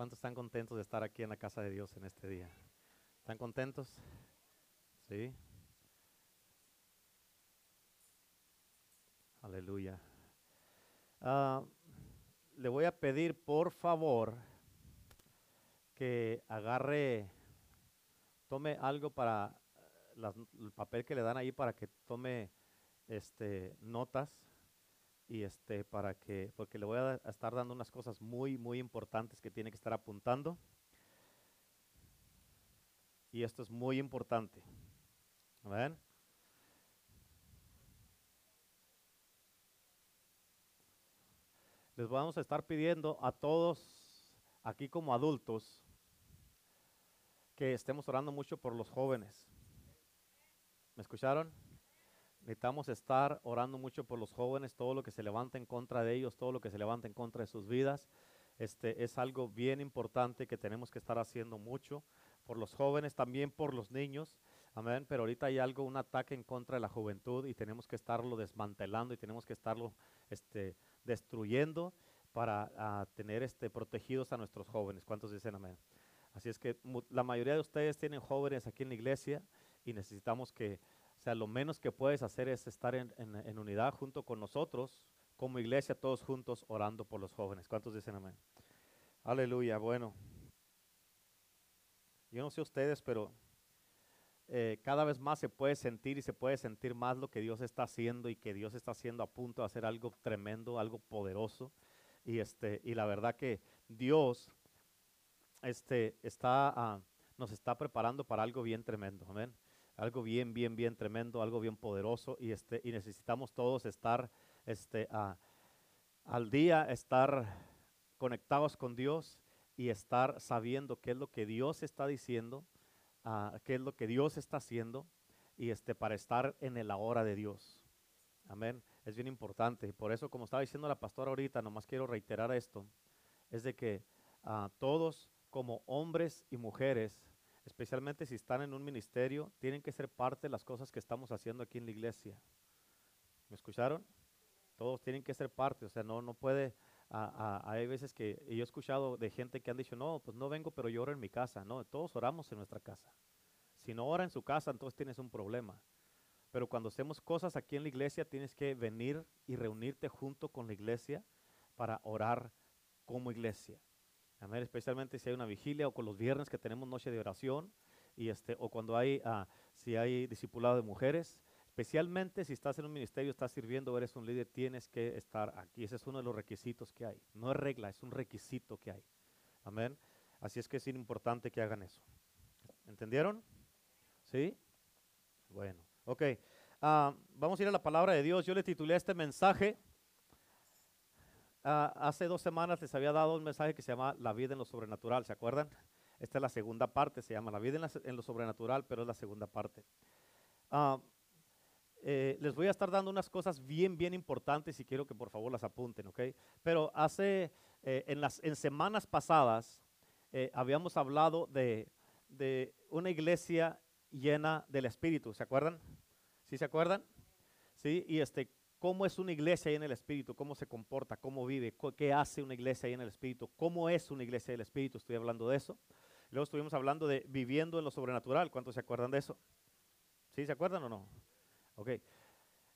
¿Cuántos están contentos de estar aquí en la casa de Dios en este día? ¿Están contentos? Sí. Aleluya. Ah, le voy a pedir, por favor, que agarre, tome algo para las- el papel que le dan ahí para que tome este, notas y este para que porque le voy a, estar dando unas cosas muy muy importantes que tiene que estar apuntando y esto es muy importante ¿ven? les vamos a estar pidiendo a todos aquí como adultos que estemos orando mucho por los jóvenes ¿me escucharon? Necesitamos estar orando mucho por los jóvenes, todo lo que se levanta en contra de ellos, todo lo que se levanta en contra de sus vidas. Este es algo bien importante que tenemos que estar haciendo mucho por los jóvenes, también por los niños. Amén. Pero ahorita hay algo, un ataque en contra de la juventud y tenemos que estarlo desmantelando y tenemos que estarlo este, destruyendo para ah, tener este, protegidos a nuestros jóvenes. ¿Cuántos dicen amén? Así es que la mayoría de ustedes tienen jóvenes aquí en la iglesia y necesitamos que o sea, lo menos que puedes hacer es estar en, unidad junto con nosotros, como iglesia, todos juntos orando por los jóvenes. ¿Cuántos dicen amén? Aleluya, bueno. Yo no sé ustedes, pero eh, cada vez más se puede sentir y se puede sentir más lo que Dios está haciendo y que Dios está haciendo a punto de hacer algo tremendo, algo poderoso. Y, este, y la verdad que Dios este, está, ah, nos está preparando para algo bien tremendo. Amén algo bien, bien, bien tremendo, algo bien poderoso y, este, y necesitamos todos estar este, al día, estar conectados con Dios y estar sabiendo qué es lo que Dios está diciendo, ah, qué es lo que Dios está haciendo y este, para estar en el ahora de Dios. Amén. Es bien importante. Y por eso, como estaba diciendo la pastora ahorita, nomás quiero reiterar esto, es de que todos como hombres y mujeres especialmente si están en un ministerio, tienen que ser parte de las cosas que estamos haciendo aquí en la iglesia. ¿Me escucharon? Todos tienen que ser parte, o sea, no, no puede, hay veces que yo he escuchado de gente que han dicho, no, pues no vengo, pero yo oro en mi casa. No, todos oramos en nuestra casa. Si no ora en su casa, entonces tienes un problema. Pero cuando hacemos cosas aquí en la iglesia, tienes que venir y reunirte junto con la iglesia para orar como iglesia. Amén, especialmente si hay una vigilia o con los viernes que tenemos noche de oración y este o cuando hay ah, si hay discipulado de mujeres, especialmente si estás en un ministerio, estás sirviendo, eres un líder, tienes que estar aquí. Ese es uno de los requisitos que hay. No es regla, es un requisito que hay. Amén. Así es que es importante que hagan eso. ¿Entendieron? ¿Sí? Bueno, ok. Ah, vamos a ir a la palabra de Dios. Yo le titulé este mensaje. Ah, hace dos semanas les había dado un mensaje que se llama La vida en lo sobrenatural, ¿se acuerdan? Esta es la segunda parte, se llama La vida en, lo sobrenatural, pero es la segunda parte. Ah, eh, les voy a estar dando unas cosas bien, bien importantes y quiero que por favor las apunten, ¿ok? Pero hace, eh, en, las, semanas pasadas, eh, habíamos hablado de una iglesia llena del Espíritu, ¿se acuerdan? ¿Sí se acuerdan? Sí, y este, cómo es una iglesia en el Espíritu, cómo se comporta, cómo vive, qué hace una iglesia en el Espíritu, cómo es una iglesia del Espíritu, estoy hablando de eso. Luego estuvimos hablando de viviendo en lo sobrenatural, ¿cuántos se acuerdan de eso? ¿Sí se acuerdan o no? Ok.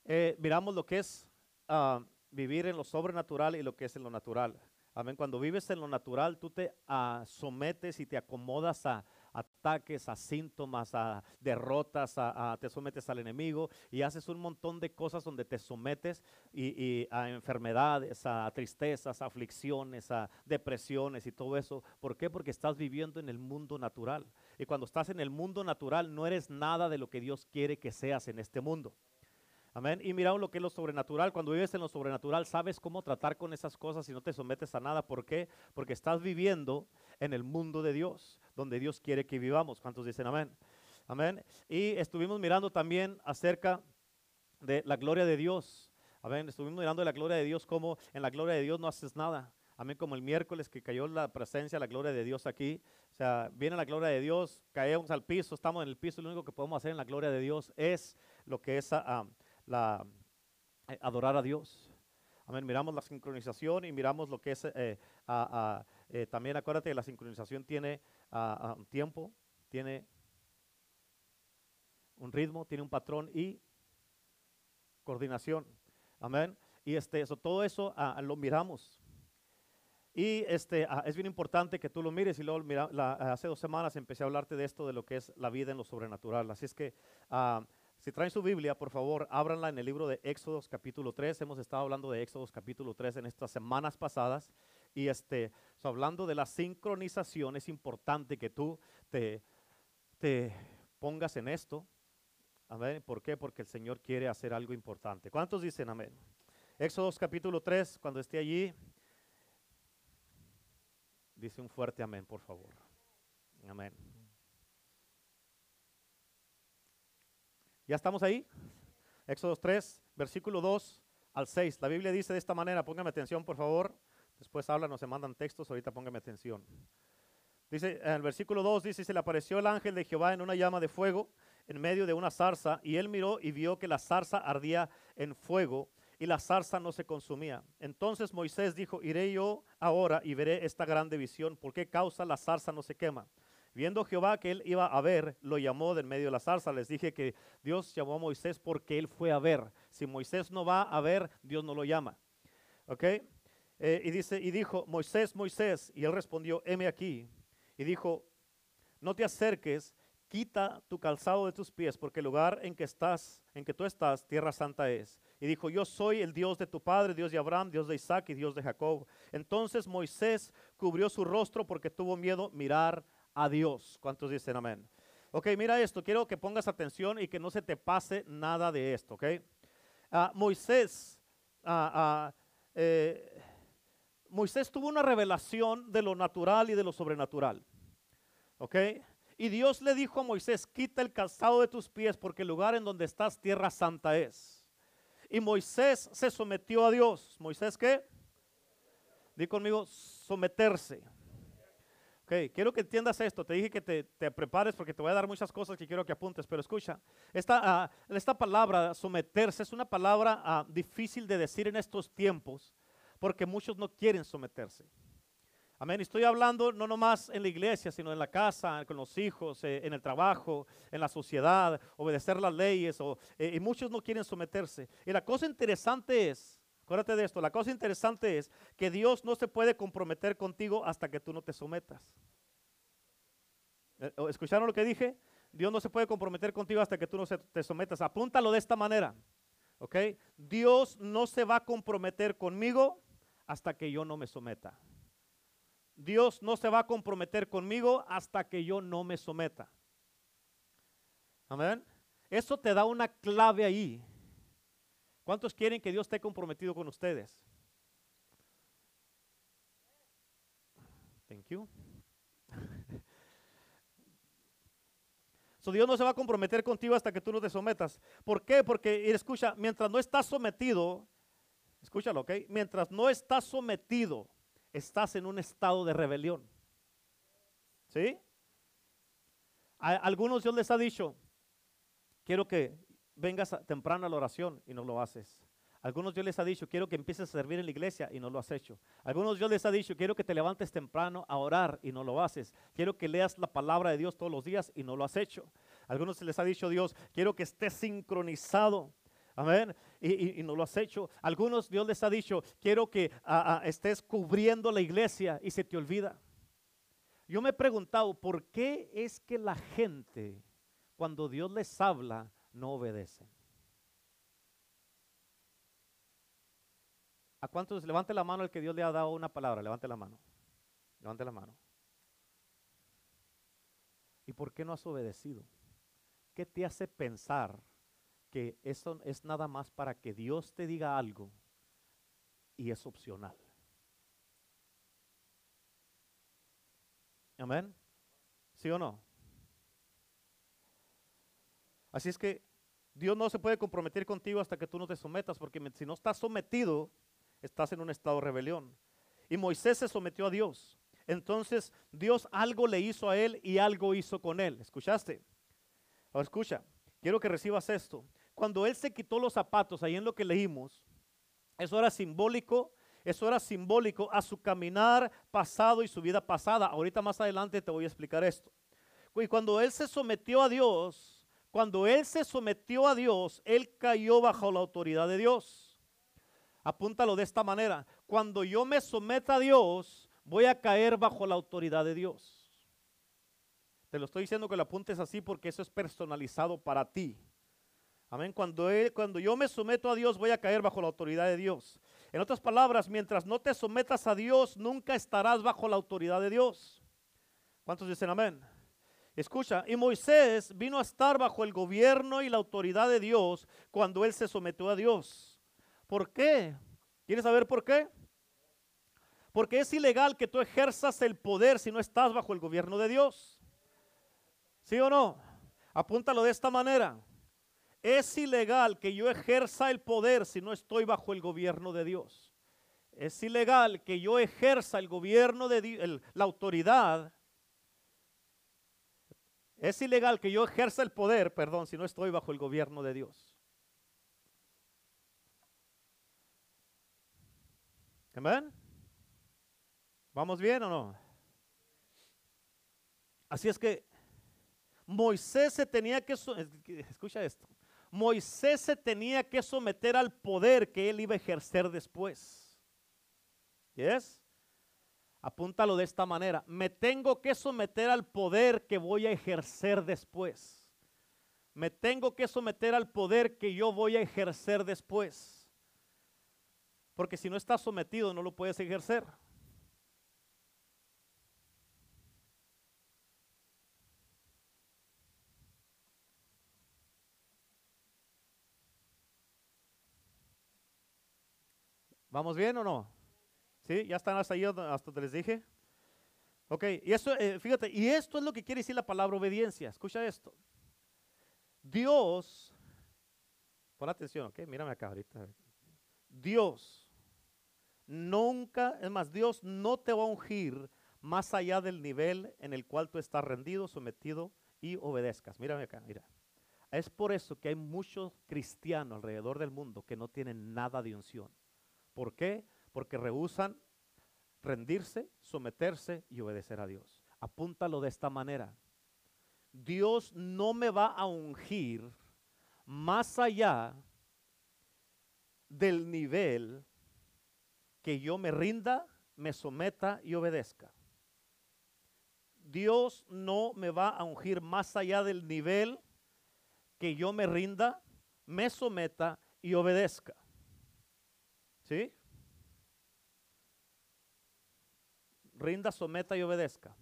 Eh, miramos lo que es ah, vivir en lo sobrenatural y lo que es en lo natural. Amén. Cuando vives en lo natural, tú te ah, sometes y te acomodas a ataques, a síntomas, a derrotas, a- te sometes al enemigo y haces un montón de cosas donde te sometes y, a enfermedades, a tristezas, a aflicciones, a depresiones y todo eso. ¿Por qué? Porque estás viviendo en el mundo natural. Y cuando estás en el mundo natural, no eres nada de lo que Dios quiere que seas en este mundo. Amén. Y miramos lo que es lo sobrenatural. Cuando vives en lo sobrenatural, sabes cómo tratar con esas cosas y no te sometes a nada. ¿Por qué? Porque estás viviendo en el mundo de Dios, donde Dios quiere que vivamos. ¿Cuántos dicen amén? Amén. Y estuvimos mirando también acerca de la gloria de Dios. Amén. Estuvimos mirando de la gloria de Dios, como en la gloria de Dios no haces nada. Amén. Como el miércoles que cayó la presencia, la gloria de Dios aquí. O sea, viene la gloria de Dios, caemos al piso, estamos en el piso. Lo único que podemos hacer en la gloria de Dios es lo que es ah, ah, la, eh, adorar a Dios. Amén. Miramos la sincronización y miramos lo que es, eh, eh, también acuérdate que la sincronización tiene un tiempo, tiene un ritmo, tiene un patrón y coordinación. Amén. Y este, eso, todo eso lo miramos. Y este, es bien importante que tú lo mires. Y luego, mira, hace dos semanas empecé a hablarte de esto, de lo que es la vida en lo sobrenatural. Así es que si traen su Biblia, por favor, ábranla en el libro de Éxodos capítulo 3. Hemos estado hablando de Éxodos capítulo 3 en estas semanas pasadas. Y este, hablando de la sincronización, es importante que tú te, te pongas en esto. Amén. ¿Por qué? Porque el Señor quiere hacer algo importante. ¿Cuántos dicen amén? Éxodos capítulo 3, cuando esté allí, dice un fuerte amén, por favor. Amén. ¿Ya estamos ahí? Éxodo 3, versículo 2 al 6. La Biblia dice de esta manera, póngame atención por favor. Después hablan o se mandan textos, ahorita póngame atención. Dice, en el versículo 2 dice, se le apareció el ángel de Jehová en una llama de fuego en medio de una zarza, y él miró y vio que la zarza ardía en fuego, y la zarza no se consumía. Entonces Moisés dijo, iré yo ahora y veré esta grande visión, ¿por qué causa la zarza no se quema? Viendo Jehová que él iba a ver, lo llamó del medio de la zarza. Les dije que Dios llamó a Moisés porque él fue a ver. Si Moisés no va a ver, Dios no lo llama. ¿Ok? Eh, y, dice, y dijo, Moisés, Moisés. Y él respondió, heme aquí. Y dijo, no te acerques, quita tu calzado de tus pies, porque el lugar en que estás, en que tú estás, tierra santa es. Y dijo, yo soy el Dios de tu padre, Dios de Abraham, Dios de Isaac y Dios de Jacob. Entonces Moisés cubrió su rostro porque tuvo miedo mirar a Dios. ¿Cuántos dicen amén? Ok, mira esto, quiero que pongas atención y que no se te pase nada de esto, ok. Ah, Moisés, ah, ah, eh, Moisés tuvo una revelación de lo natural y de lo sobrenatural, ok. Y Dios le dijo a Moisés, quita el calzado de tus pies porque el lugar en donde estás tierra santa es. Y Moisés se sometió a Dios. ¿Moisés qué? Di conmigo, someterse. Ok, quiero que entiendas esto. Te dije que te, prepares porque te voy a dar muchas cosas que quiero que apuntes, pero escucha, esta, ah, esta palabra someterse es una palabra ah, difícil de decir en estos tiempos porque muchos no quieren someterse. Amén. Estoy hablando no nomás en la iglesia, sino en la casa, con los hijos, eh, en el trabajo, en la sociedad, obedecer las leyes, eh, y muchos no quieren someterse. Y la cosa interesante es Acuérdate de esto, la cosa interesante es que Dios no se puede comprometer contigo hasta que tú no te sometas. Eh, ¿Escucharon lo que dije? Dios no se puede comprometer contigo hasta que tú no te sometas. Apúntalo de esta manera. ¿Ok? Dios no se va a comprometer conmigo hasta que yo no me someta. Dios no se va a comprometer conmigo hasta que yo no me someta. Amén. Eso te da una clave ahí. ¿Cuántos quieren que Dios esté comprometido con ustedes? Thank you. So, Dios no se va a comprometer contigo hasta que tú no te sometas. ¿Por qué? Porque, escucha, mientras no estás sometido, escúchalo, ¿ok? Mientras no estás sometido, estás en un estado de rebelión. ¿Sí? A algunos Dios les ha dicho, quiero que vengas temprano a la oración y no lo haces. Algunos Dios les ha dicho, quiero que empieces a servir en la iglesia y no lo has hecho. Algunos Dios les ha dicho, quiero que te levantes temprano a orar y no lo haces. Quiero que leas la palabra de Dios todos los días y no lo has hecho. Algunos les ha dicho Dios, quiero que estés sincronizado. Amén. Y, no lo has hecho. Algunos Dios les ha dicho, quiero que estés cubriendo la iglesia y se te olvida. Yo me he preguntado, ¿por qué es que la gente, cuando Dios les habla, no obedecen. ¿A cuántos? Levante la mano el que Dios le ha dado una palabra. Levante la mano. Levante la mano. ¿Y por qué no has obedecido? ¿Qué te hace pensar que eso es nada más para que Dios te diga algo y es opcional? Amén. ¿Sí o no? Así es que Dios no se puede comprometer contigo hasta que tú no te sometas, porque si no estás sometido, estás en un estado de rebelión. Y Moisés se sometió a Dios. Entonces Dios algo le hizo a él y algo hizo con él. ¿Escuchaste? Ahora escucha, quiero que recibas esto. Cuando él se quitó los zapatos, ahí en lo que leímos, Eso era simbólico, eso era simbólico a su caminar pasado y su vida pasada. Ahorita más adelante te voy a explicar esto. Y cuando él se sometió a Dios, cuando él se sometió a Dios, él cayó bajo la autoridad de Dios. Apúntalo de esta manera. Cuando yo me someta a Dios, voy a caer bajo la autoridad de Dios. Te lo estoy diciendo que lo apuntes así porque eso es personalizado para ti. Amén. Cuando, cuando yo me someto a Dios, voy a caer bajo la autoridad de Dios. En otras palabras, mientras no te sometas a Dios, nunca estarás bajo la autoridad de Dios. ¿Cuántos dicen amén? Escucha, y Moisés vino a estar bajo el gobierno y la autoridad de Dios cuando él se sometió a Dios. ¿Por qué? ¿Quieres saber por qué? Porque es ilegal que tú ejerzas el poder si no estás bajo el gobierno de Dios. ¿Sí o no? Apúntalo de esta manera. Es ilegal que yo ejerza el poder si no estoy bajo el gobierno de Dios. Es ilegal que yo ejerza el gobierno de Dios, la autoridad. Es ilegal que yo ejerza el poder, perdón, si no estoy bajo el gobierno de Dios. Amén. ¿Vamos bien o no? Así es que Moisés se tenía que, escucha esto, Moisés se tenía que someter al poder que él iba a ejercer después. ¿Yes? Apúntalo de esta manera. Me tengo que someter al poder que voy a ejercer después. Me tengo que someter al poder que yo voy a ejercer después. Porque si no estás sometido no lo puedes ejercer. ¿Vamos bien o no? ¿Sí? ¿Ya están hasta ahí hasta te les dije? Ok, y eso, eh, fíjate, y esto es lo que quiere decir la palabra obediencia. Escucha esto. Dios, pon atención, ok, mírame acá ahorita. Dios nunca, es más, Dios no te va a ungir más allá del nivel en el cual tú estás rendido, sometido y obedezcas. Mírame acá, mira. Es por eso que hay muchos cristianos alrededor del mundo que no tienen nada de unción. ¿Por qué? Porque rehusan rendirse, someterse y obedecer a Dios. Apúntalo de esta manera. Dios no me va a ungir más allá del nivel que yo me rinda, me someta y obedezca. Dios no me va a ungir más allá del nivel que yo me rinda, me someta y obedezca. ¿Sí? Rinda, someta y obedezca.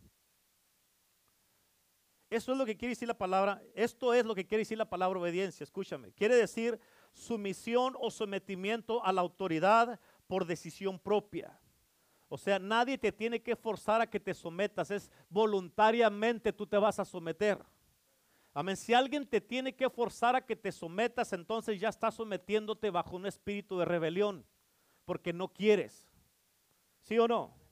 Eso es lo que quiere decir la palabra, esto es lo que quiere decir la palabra obediencia, escúchame. Quiere decir sumisión o sometimiento a la autoridad por decisión propia. O sea, nadie te tiene que forzar a que te sometas, es voluntariamente tú te vas a someter. Amén. Si alguien te tiene que forzar a que te sometas, entonces ya estás sometiéndote bajo un espíritu de rebelión porque no quieres. ¿Sí o no?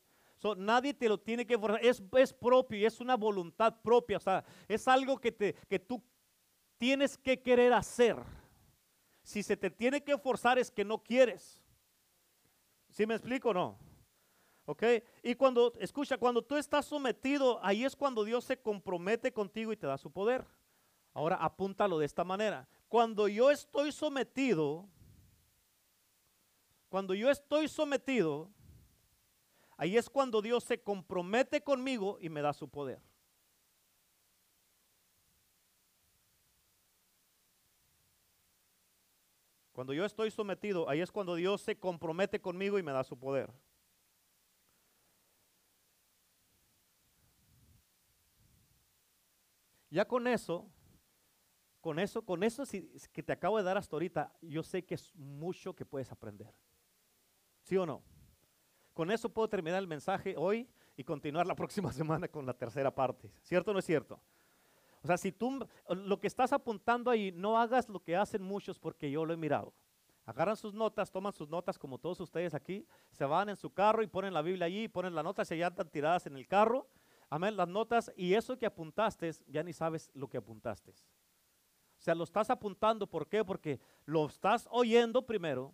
nadie te lo tiene que forzar. Es, es propio y es una voluntad propia. O sea, es algo que, te, que tú tienes que querer hacer. Si se te tiene que forzar es que no quieres. ¿Sí me explico o no? ¿Ok? Y cuando, escucha, cuando tú estás sometido, ahí es cuando Dios se compromete contigo y te da su poder. Ahora apúntalo de esta manera. Cuando yo estoy sometido, cuando yo estoy sometido, ahí es cuando Dios se compromete conmigo y me da su poder. Cuando yo estoy sometido, ahí es cuando Dios se compromete conmigo y me da su poder. Ya con eso, con eso, con eso que te acabo de dar hasta ahorita, yo sé que es mucho que puedes aprender. ¿Sí o no? Con eso puedo terminar el mensaje hoy y continuar la próxima semana con la tercera parte. ¿Cierto o no es cierto? O sea, si tú lo que estás apuntando ahí, no hagas lo que hacen muchos porque yo lo he mirado. Agarran sus notas, toman sus notas como todos ustedes aquí, se van en su carro y ponen la Biblia allí, ponen las notas y ya están tiradas en el carro. Amén, las notas y eso que apuntaste, ya ni sabes lo que apuntaste. O sea, lo estás apuntando, ¿por qué? Porque lo estás oyendo primero,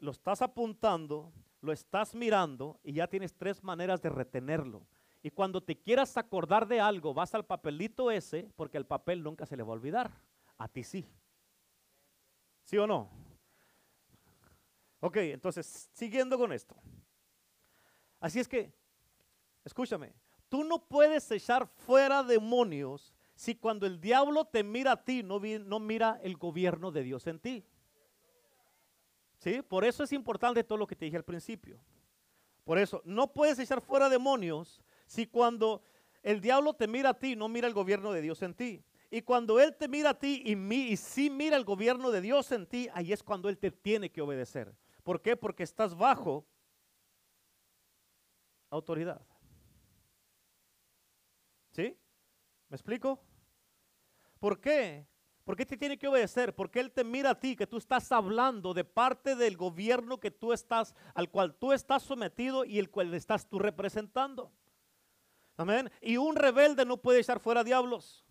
lo estás apuntando, lo estás mirando y ya tienes tres maneras de retenerlo. Y cuando te quieras acordar de algo, vas al papelito ese, porque el papel nunca se le va a olvidar. A ti sí. ¿Sí o no? Ok, entonces, siguiendo con esto. Así es que, escúchame, tú no puedes echar fuera demonios si cuando el diablo te mira a ti, no, no mira el gobierno de Dios en ti. ¿Sí? Por eso es importante todo lo que te dije al principio. Por eso, no puedes echar fuera demonios si cuando el diablo te mira a ti, no mira el gobierno de Dios en ti. Y cuando Él te mira a ti y, mi, y sí mira el gobierno de Dios en ti, ahí es cuando Él te tiene que obedecer. ¿Por qué? Porque estás bajo autoridad. ¿Sí? ¿Me explico? ¿Por qué? ¿Por qué te tiene que obedecer? Porque Él te mira a ti, que tú estás hablando de parte del gobierno que tú estás, al cual tú estás sometido y el cual estás tú representando. Amén. Y un rebelde no puede echar fuera diablos.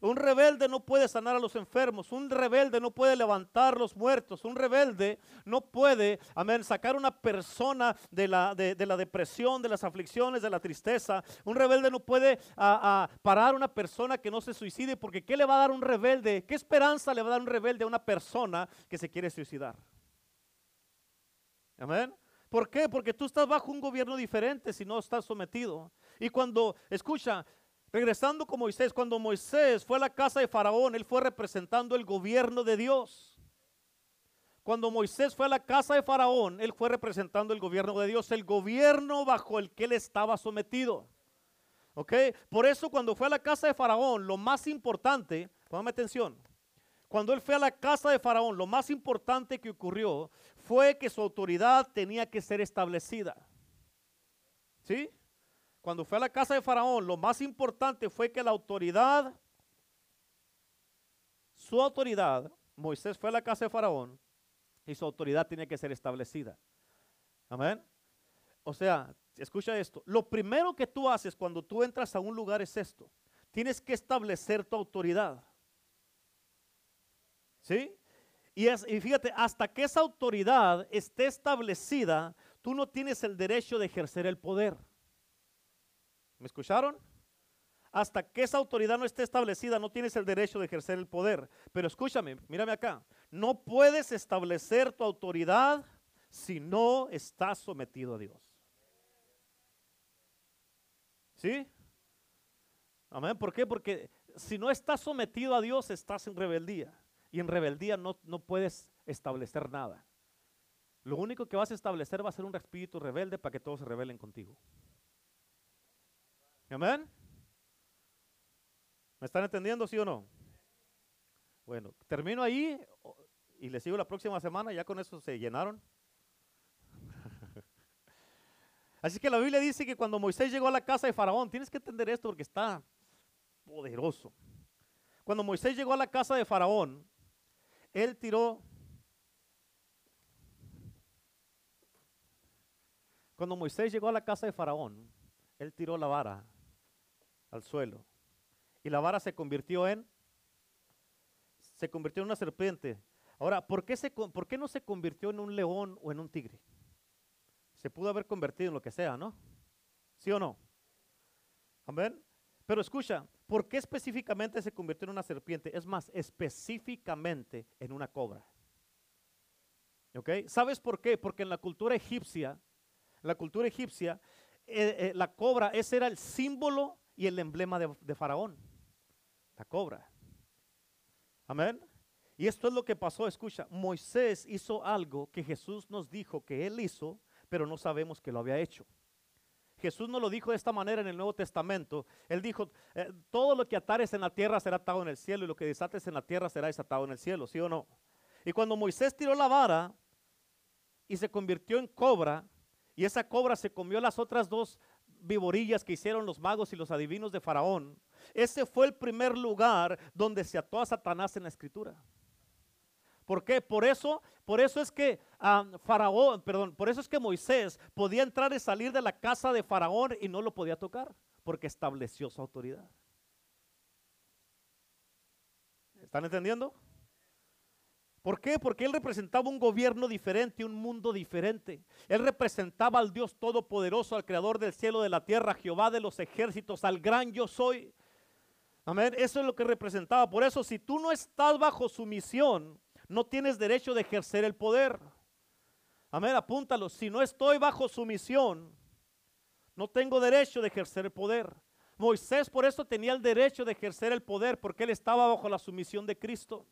Un rebelde no puede sanar a los enfermos. Un rebelde no puede levantar los muertos. Un rebelde no puede, amén, sacar una persona de la, de, la depresión, de las aflicciones, de la tristeza. Un rebelde no puede a, a parar una persona que no se suicide. Porque ¿qué le va a dar un rebelde? ¿Qué esperanza le va a dar un rebelde a una persona que se quiere suicidar? Amén. ¿Por qué? Porque tú estás bajo un gobierno diferente si no estás sometido. Y cuando, escucha, Regresando con Moisés, cuando Moisés fue a la casa de Faraón, él fue representando el gobierno de Dios. Cuando Moisés fue a la casa de Faraón, él fue representando el gobierno de Dios, el gobierno bajo el que él estaba sometido. ¿Ok? Por eso cuando fue a la casa de Faraón, lo más importante, póngame atención, cuando él fue a la casa de Faraón, lo más importante que ocurrió fue que su autoridad tenía que ser establecida. ¿Sí? Cuando fue a la casa de Faraón, lo más importante fue que la autoridad, su autoridad, Moisés fue a la casa de Faraón y su autoridad tiene que ser establecida. Amén. O sea, escucha esto. Lo primero que tú haces cuando tú entras a un lugar es esto. Tienes que establecer tu autoridad. ¿Sí? Y, fíjate, hasta que esa autoridad esté establecida, tú no tienes el derecho de ejercer el poder. ¿Me escucharon? Hasta que esa autoridad no esté establecida, no tienes el derecho de ejercer el poder. Pero escúchame, mírame acá. No puedes establecer tu autoridad si no estás sometido a Dios. ¿Sí? Amén. ¿Por qué? Porque si no estás sometido a Dios, estás en rebeldía. Y en rebeldía no, no puedes establecer nada. Lo único que vas a establecer va a ser un espíritu rebelde para que todos se rebelen contigo. Amén. ¿Me están entendiendo, sí o no? Bueno, termino ahí y les sigo la próxima semana, ya con eso se llenaron. Así que la Biblia dice que cuando Moisés llegó a la casa de Faraón, tienes que entender esto porque está poderoso. Cuando Moisés llegó a la casa de Faraón, él tiró... Cuando Moisés llegó a la casa de Faraón, él tiró la vara al suelo. Y la vara se convirtió en, se convirtió en una serpiente. Ahora, ¿por qué, se, ¿por qué no se convirtió en un león o en un tigre? Se pudo haber convertido en lo que sea, ¿no? ¿Sí o no? Amén. Pero escucha, ¿por qué específicamente se convirtió en una serpiente? Es más, específicamente en una cobra. ¿Ok? ¿Sabes por qué? Porque en la cultura egipcia, la cultura egipcia, eh, eh, la cobra, ese era el símbolo y el emblema de, Faraón, la cobra. Amén. Y esto es lo que pasó, escucha, Moisés hizo algo que Jesús nos dijo que él hizo, pero no sabemos que lo había hecho. Jesús no lo dijo de esta manera en el Nuevo Testamento. Él dijo, eh, todo lo que atares en la tierra será atado en el cielo y lo que desates en la tierra será desatado en el cielo, ¿sí o no? Y cuando Moisés tiró la vara y se convirtió en cobra, y esa cobra se comió las otras dos viborillas que hicieron los magos y los adivinos de Faraón, ese fue el primer lugar donde se ató a Satanás en la escritura. ¿Por qué? Por eso, por eso es que ah, Faraón, perdón, por eso es que Moisés podía entrar y salir de la casa de Faraón y no lo podía tocar, porque estableció su autoridad. ¿Están entendiendo? ¿Por qué? Porque él representaba un gobierno diferente, un mundo diferente. Él representaba al Dios Todopoderoso, al Creador del cielo, de la tierra, Jehová de los ejércitos, al gran yo soy. Amén. Eso es lo que representaba. Por eso, si tú no estás bajo su misión, no tienes derecho de ejercer el poder. Amén. Apúntalo. Si no estoy bajo su misión, no tengo derecho de ejercer el poder. Moisés por eso tenía el derecho de ejercer el poder, porque él estaba bajo la sumisión de Cristo.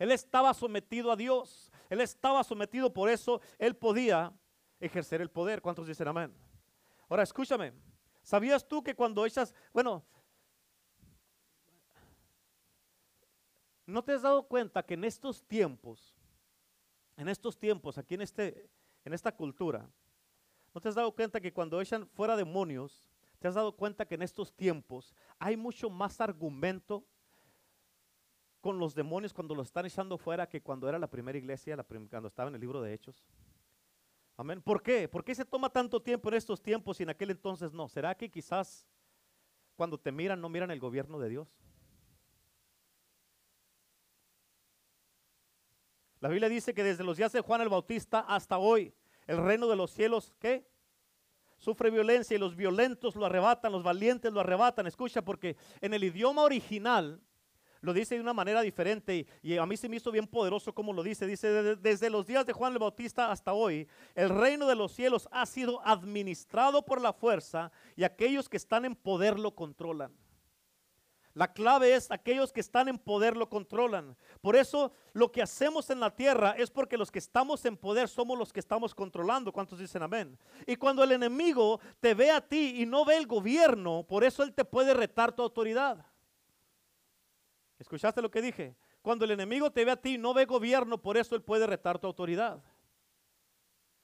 Él estaba sometido a Dios. Él estaba sometido, por eso él podía ejercer el poder. ¿Cuántos dicen amén? Ahora escúchame. ¿Sabías tú que cuando echas, bueno, ¿no te has dado cuenta que en estos tiempos, en estos tiempos, aquí en, este, en esta cultura, ¿no te has dado cuenta que cuando echan fuera demonios, te has dado cuenta que en estos tiempos hay mucho más argumento con los demonios cuando los están echando fuera que cuando era la primera iglesia, cuando estaba en el libro de Hechos. Amén. ¿Por qué? ¿Por qué se toma tanto tiempo en estos tiempos y en aquel entonces no? ¿Será que quizás cuando te miran no miran el gobierno de Dios? La Biblia dice que desde los días de Juan el Bautista hasta hoy, el reino de los cielos, ¿qué? Sufre violencia y los violentos lo arrebatan, los valientes lo arrebatan. Escucha, porque en el idioma original lo dice de una manera diferente y, a mí se me hizo bien poderoso como lo dice. Dice, desde, los días de Juan el Bautista hasta hoy, el reino de los cielos ha sido administrado por la fuerza y aquellos que están en poder lo controlan. La clave es aquellos que están en poder lo controlan. Por eso lo que hacemos en la tierra es porque los que estamos en poder somos los que estamos controlando. ¿Cuántos dicen amén? Y cuando el enemigo te ve a ti y no ve el gobierno, por eso él te puede retar tu autoridad. ¿Escuchaste lo que dije? Cuando el enemigo te ve a ti, no ve gobierno, por eso él puede retar tu autoridad.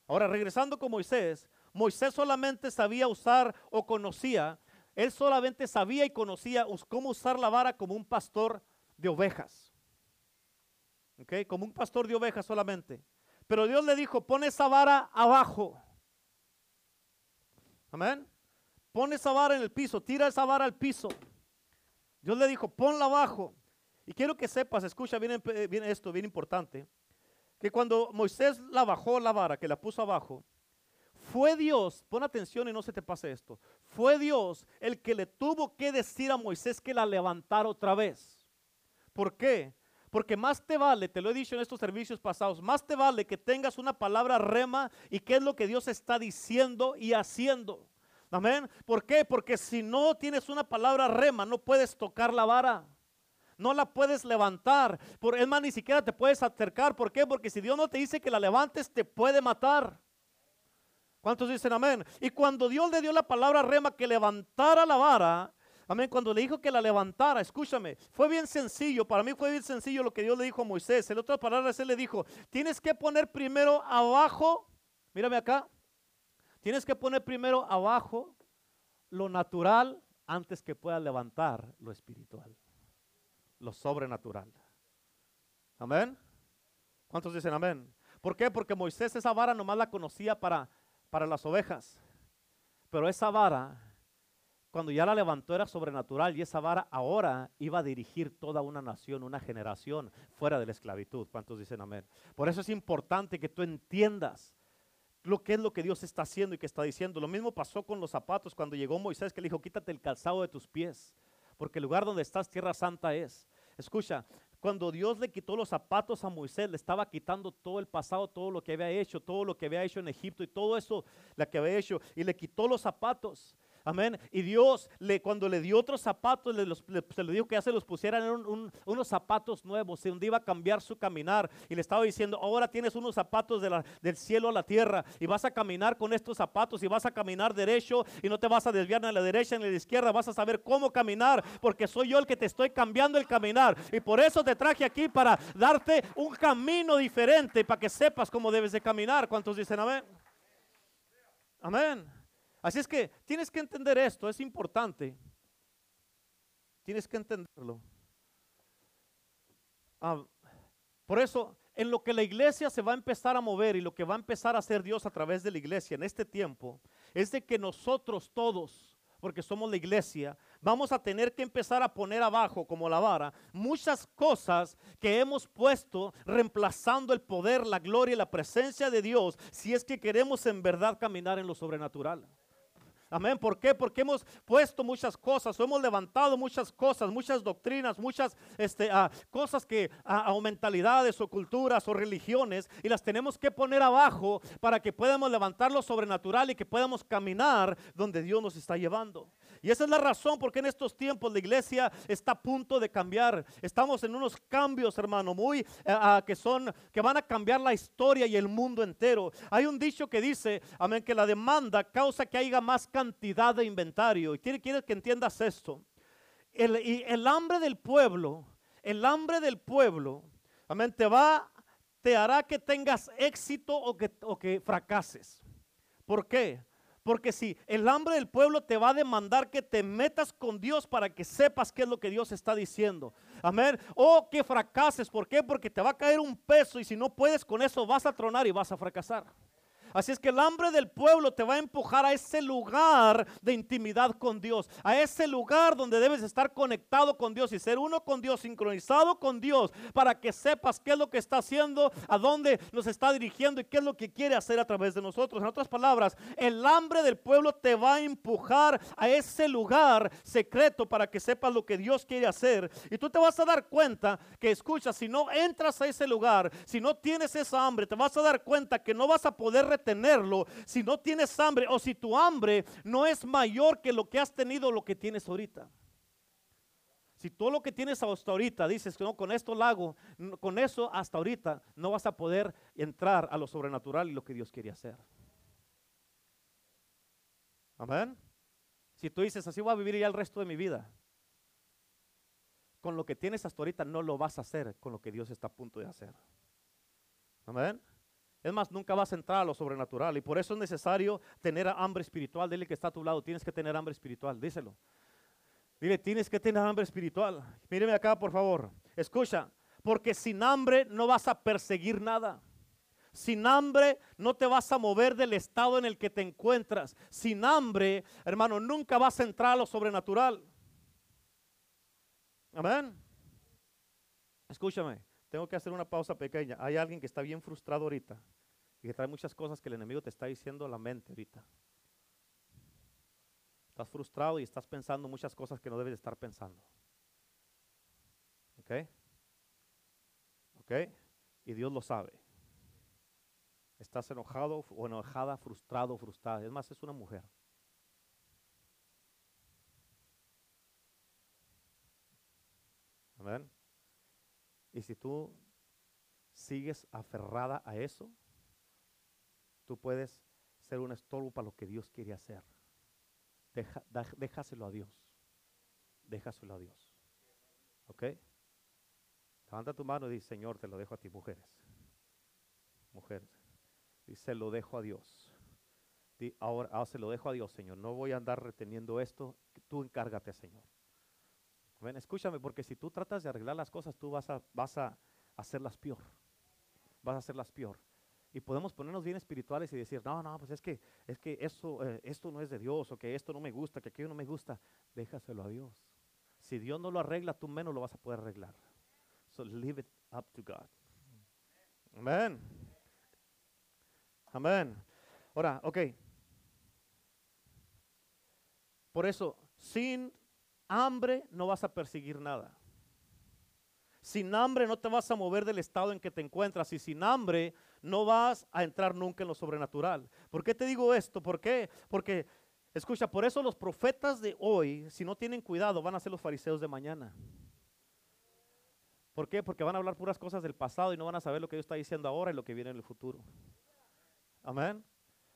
Ahora, regresando con Moisés, Moisés solamente sabía usar o conocía, él solamente sabía y conocía cómo usar la vara como un pastor de ovejas. ¿Ok? Como un pastor de ovejas solamente. Pero Dios le dijo, pon esa vara abajo. Amén. Pon esa vara en el piso, tira esa vara al piso. Dios le dijo, ponla abajo. Y quiero que sepas, escucha bien, esto, bien importante, que cuando Moisés la bajó la vara, que la puso abajo, fue Dios, pon atención y no se te pase esto, fue Dios el que le tuvo que decir a Moisés que la levantara otra vez. ¿Por qué? Porque más te vale, te lo he dicho en estos servicios pasados, más te vale que tengas una palabra rema y qué es lo que Dios está diciendo y haciendo. Amén. ¿Por qué? Porque si no tienes una palabra rema, no puedes tocar la vara no la puedes levantar. Por, es más, ni siquiera te puedes acercar. ¿Por qué? Porque si Dios no te dice que la levantes, te puede matar. ¿Cuántos dicen amén? Y cuando Dios le dio la palabra rema que levantara la vara, amén, cuando le dijo que la levantara, escúchame, fue bien sencillo, para mí fue bien sencillo lo que Dios le dijo a Moisés. En otras palabras, él le dijo, tienes que poner primero abajo, mírame acá, tienes que poner primero abajo lo natural antes que pueda levantar lo espiritual lo sobrenatural. Amén. ¿Cuántos dicen amén? ¿Por qué? Porque Moisés esa vara nomás la conocía para, para las ovejas. Pero esa vara, cuando ya la levantó, era sobrenatural. Y esa vara ahora iba a dirigir toda una nación, una generación fuera de la esclavitud. ¿Cuántos dicen amén? Por eso es importante que tú entiendas lo que es lo que Dios está haciendo y que está diciendo. Lo mismo pasó con los zapatos cuando llegó Moisés que le dijo, quítate el calzado de tus pies porque el lugar donde estás, tierra santa es. Escucha, cuando Dios le quitó los zapatos a Moisés, le estaba quitando todo el pasado, todo lo que había hecho, todo lo que había hecho en Egipto y todo eso, lo que había hecho, y le quitó los zapatos. Amén. Y Dios, le, cuando le dio otros zapatos, le, se le dijo que ya se los pusieran en unos zapatos nuevos, donde iba a cambiar su caminar. Y le estaba diciendo, ahora tienes unos zapatos del cielo a la tierra y vas a caminar con estos zapatos y vas a caminar derecho y no te vas a desviar ni a la derecha ni a la izquierda. Vas a saber cómo caminar porque soy yo el que te estoy cambiando el caminar. Y por eso te traje aquí para darte un camino diferente para que sepas cómo debes de caminar. ¿Cuántos dicen amén? Amén. Así es que tienes que entender esto, es importante. Tienes que entenderlo. Ah, por eso, en lo que la iglesia se va a empezar a mover y lo que va a empezar a hacer Dios a través de la iglesia en este tiempo, es de que nosotros todos porque somos la iglesia, vamos a tener que empezar a poner abajo, como la vara, muchas cosas que hemos puesto reemplazando el poder, la gloria y la presencia de Dios, si es que queremos en verdad caminar en lo sobrenatural. Amén. ¿Por qué? Porque hemos puesto muchas cosas, hemos levantado muchas cosas, muchas doctrinas, muchas este, ah, cosas que, ah, o mentalidades, o culturas, o religiones, y las tenemos que poner abajo para que podamos levantar lo sobrenatural y que podamos caminar donde Dios nos está llevando. Y esa es la razón por qué en estos tiempos la iglesia está a punto de cambiar. Estamos en unos cambios, hermano, muy ah, que son, que van a cambiar la historia y el mundo entero. Hay un dicho que dice, amén, que la demanda causa que haya más cantidad de inventario. Y quiere, quiere que entiendas esto. El, y el hambre del pueblo, el hambre del pueblo, amén, te va, te hará que tengas éxito o que, o que fracases. ¿Por qué? Porque si el hambre del pueblo te va a demandar que te metas con Dios para que sepas qué es lo que Dios está diciendo. Amén. O que fracases. ¿Por qué? Porque te va a caer un peso y si no puedes con eso vas a tronar y vas a fracasar. Así es que el hambre del pueblo te va a empujar a ese lugar de intimidad con Dios, a ese lugar donde debes estar conectado con Dios y ser uno con Dios, sincronizado con Dios, para que sepas qué es lo que está haciendo, a dónde nos está dirigiendo y qué es lo que quiere hacer a través de nosotros. En otras palabras, el hambre del pueblo te va a empujar a ese lugar secreto para que sepas lo que Dios quiere hacer. Y tú te vas a dar cuenta que, escucha, si no entras a ese lugar, si no tienes esa hambre, te vas a dar cuenta que no vas a poder tenerlo si no tienes hambre o si tu hambre no es mayor que lo que has tenido lo que tienes ahorita. Si todo lo que tienes hasta ahorita dices que no, con esto lo hago, con eso hasta ahorita no vas a poder entrar a lo sobrenatural y lo que Dios quiere hacer. Amén. Si tú dices así voy a vivir ya el resto de mi vida, con lo que tienes hasta ahorita no lo vas a hacer con lo que Dios está a punto de hacer. Amén. Es más, nunca vas a entrar a lo sobrenatural. Y por eso es necesario tener hambre espiritual. Dile que está a tu lado, tienes que tener hambre espiritual. Díselo. Dile, tienes que tener hambre espiritual. Míreme acá, por favor. Escucha, porque sin hambre no vas a perseguir nada. Sin hambre no te vas a mover del estado en el que te encuentras. Sin hambre, hermano, nunca vas a entrar a lo sobrenatural. Amén. Escúchame, tengo que hacer una pausa pequeña. Hay alguien que está bien frustrado ahorita y que trae muchas cosas que el enemigo te está diciendo a la mente ahorita. Estás frustrado y estás pensando muchas cosas que no debes estar pensando. ¿Ok? ¿Ok? Y Dios lo sabe. Estás enojado o enojada, frustrado, frustrada. Es más, es una mujer. Amén. Y si tú sigues aferrada a eso, tú puedes ser un estorbo para lo que Dios quiere hacer. déjaselo a Dios. Déjaselo a Dios. ¿Ok? Levanta tu mano y dice, Señor, te lo dejo a ti, mujeres. Mujeres. Dice, lo dejo a Dios. ahora, ahora se lo dejo a Dios, Señor. No voy a andar reteniendo esto. Tú encárgate, Señor. Escúchame, porque si tú tratas de arreglar las cosas, tú vas a, vas a hacerlas peor. Vas a hacerlas peor. Y podemos ponernos bien espirituales y decir, no, no, pues es que, es que eh, esto no es de Dios, o que esto no me gusta, que aquello no me gusta. Déjaselo a Dios. Si Dios no lo arregla, tú menos lo vas a poder arreglar. So leave it up to God. Amén. Amén. Ahora, ok. Por eso, sin hambre no vas a perseguir nada. Sin hambre no te vas a mover del estado en que te encuentras y sin hambre no vas a entrar nunca en lo sobrenatural. ¿Por qué te digo esto? ¿Por qué? Porque, escucha, por eso los profetas de hoy, si no tienen cuidado, van a ser los fariseos de mañana. ¿Por qué? Porque van a hablar puras cosas del pasado y no van a saber lo que Dios está diciendo ahora y lo que viene en el futuro. Amén.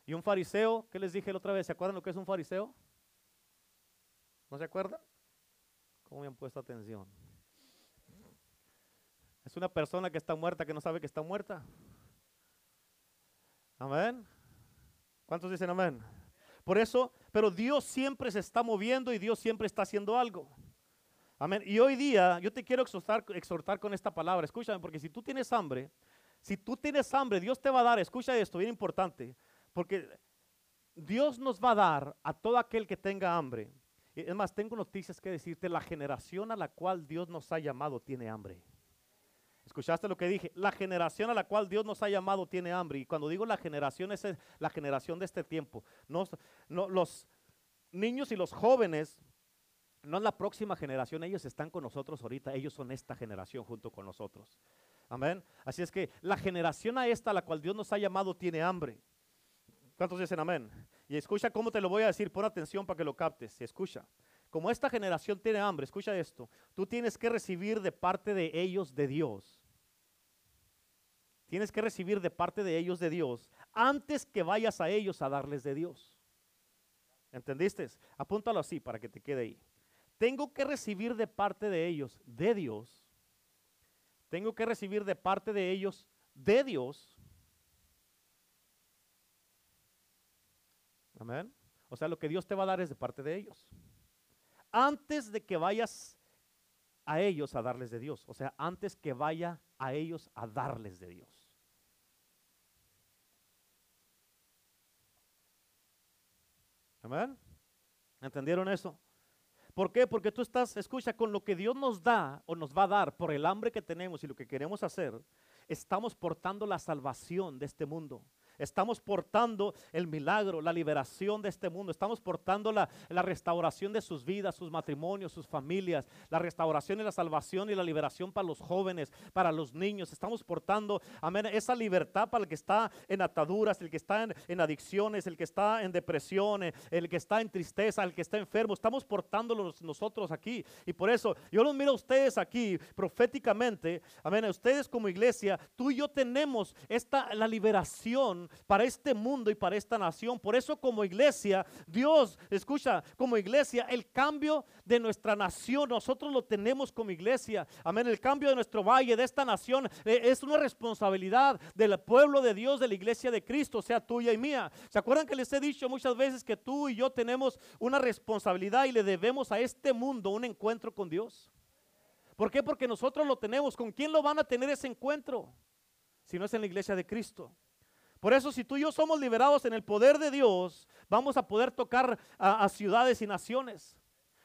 Y un fariseo, ¿qué les dije la otra vez? ¿Se acuerdan lo que es un fariseo? ¿No se acuerdan? ¿Cómo me han puesto atención? Es una persona que está muerta que no sabe que está muerta. Amén. ¿Cuántos dicen amén? Por eso, pero Dios siempre se está moviendo y Dios siempre está haciendo algo. Amén. Y hoy día yo te quiero exhortar, exhortar con esta palabra. Escúchame, porque si tú tienes hambre, si tú tienes hambre, Dios te va a dar, escucha esto, bien importante, porque Dios nos va a dar a todo aquel que tenga hambre. Es más, tengo noticias que decirte. La generación a la cual Dios nos ha llamado tiene hambre. ¿Escuchaste lo que dije? La generación a la cual Dios nos ha llamado tiene hambre. Y cuando digo la generación, es la generación de este tiempo. No, los niños y los jóvenes no es la próxima generación, ellos están con nosotros ahorita, ellos son esta generación junto con nosotros. Amén. Así es que la generación a esta a la cual Dios nos ha llamado tiene hambre. ¿Cuántos dicen amén? Y escucha cómo te lo voy a decir, pon atención para que lo captes. Escucha. Como esta generación tiene hambre, escucha esto. Tú tienes que recibir de parte de ellos de Dios. Tienes que recibir de parte de ellos de Dios antes que vayas a ellos a darles de Dios. ¿Entendiste? Apúntalo así para que te quede ahí. Tengo que recibir de parte de ellos de Dios. Tengo que recibir de parte de ellos de Dios. Amén. O sea, lo que Dios te va a dar es de parte de ellos. Antes de que vayas a ellos a darles de Dios. O sea, antes que vaya a ellos a darles de Dios. Amén. ¿Entendieron eso? ¿Por qué? Porque tú estás, escucha, con lo que Dios nos da o nos va a dar por el hambre que tenemos y lo que queremos hacer, estamos portando la salvación de este mundo. Estamos portando el milagro, la liberación de este mundo. Estamos portando la, la, restauración de sus vidas, sus matrimonios, sus familias. La restauración y la salvación y la liberación para los jóvenes, para los niños. Estamos portando, amén, esa libertad para el que está en ataduras, el que está en, adicciones, el que está en depresión, el que está en tristeza, el que está enfermo. Estamos portándolo nosotros aquí. Y por eso yo los miro a ustedes aquí proféticamente. Amén. Ustedes como iglesia, tú y yo tenemos esta, la liberación para este mundo y para esta nación. Por eso como iglesia, Dios, escucha, como iglesia, el cambio de nuestra nación, nosotros lo tenemos como iglesia. Amén, el cambio de nuestro valle, de esta nación, eh, es una responsabilidad del pueblo de Dios, de la iglesia de Cristo, sea tuya y mía. ¿Se acuerdan que les he dicho muchas veces que tú y yo tenemos una responsabilidad y le debemos a este mundo un encuentro con Dios? ¿Por qué? Porque nosotros lo tenemos. ¿Con quién lo van a tener ese encuentro? Si no es en la iglesia de Cristo. Por eso si tú y yo somos liberados en el poder de Dios, vamos a poder tocar a, ciudades y naciones.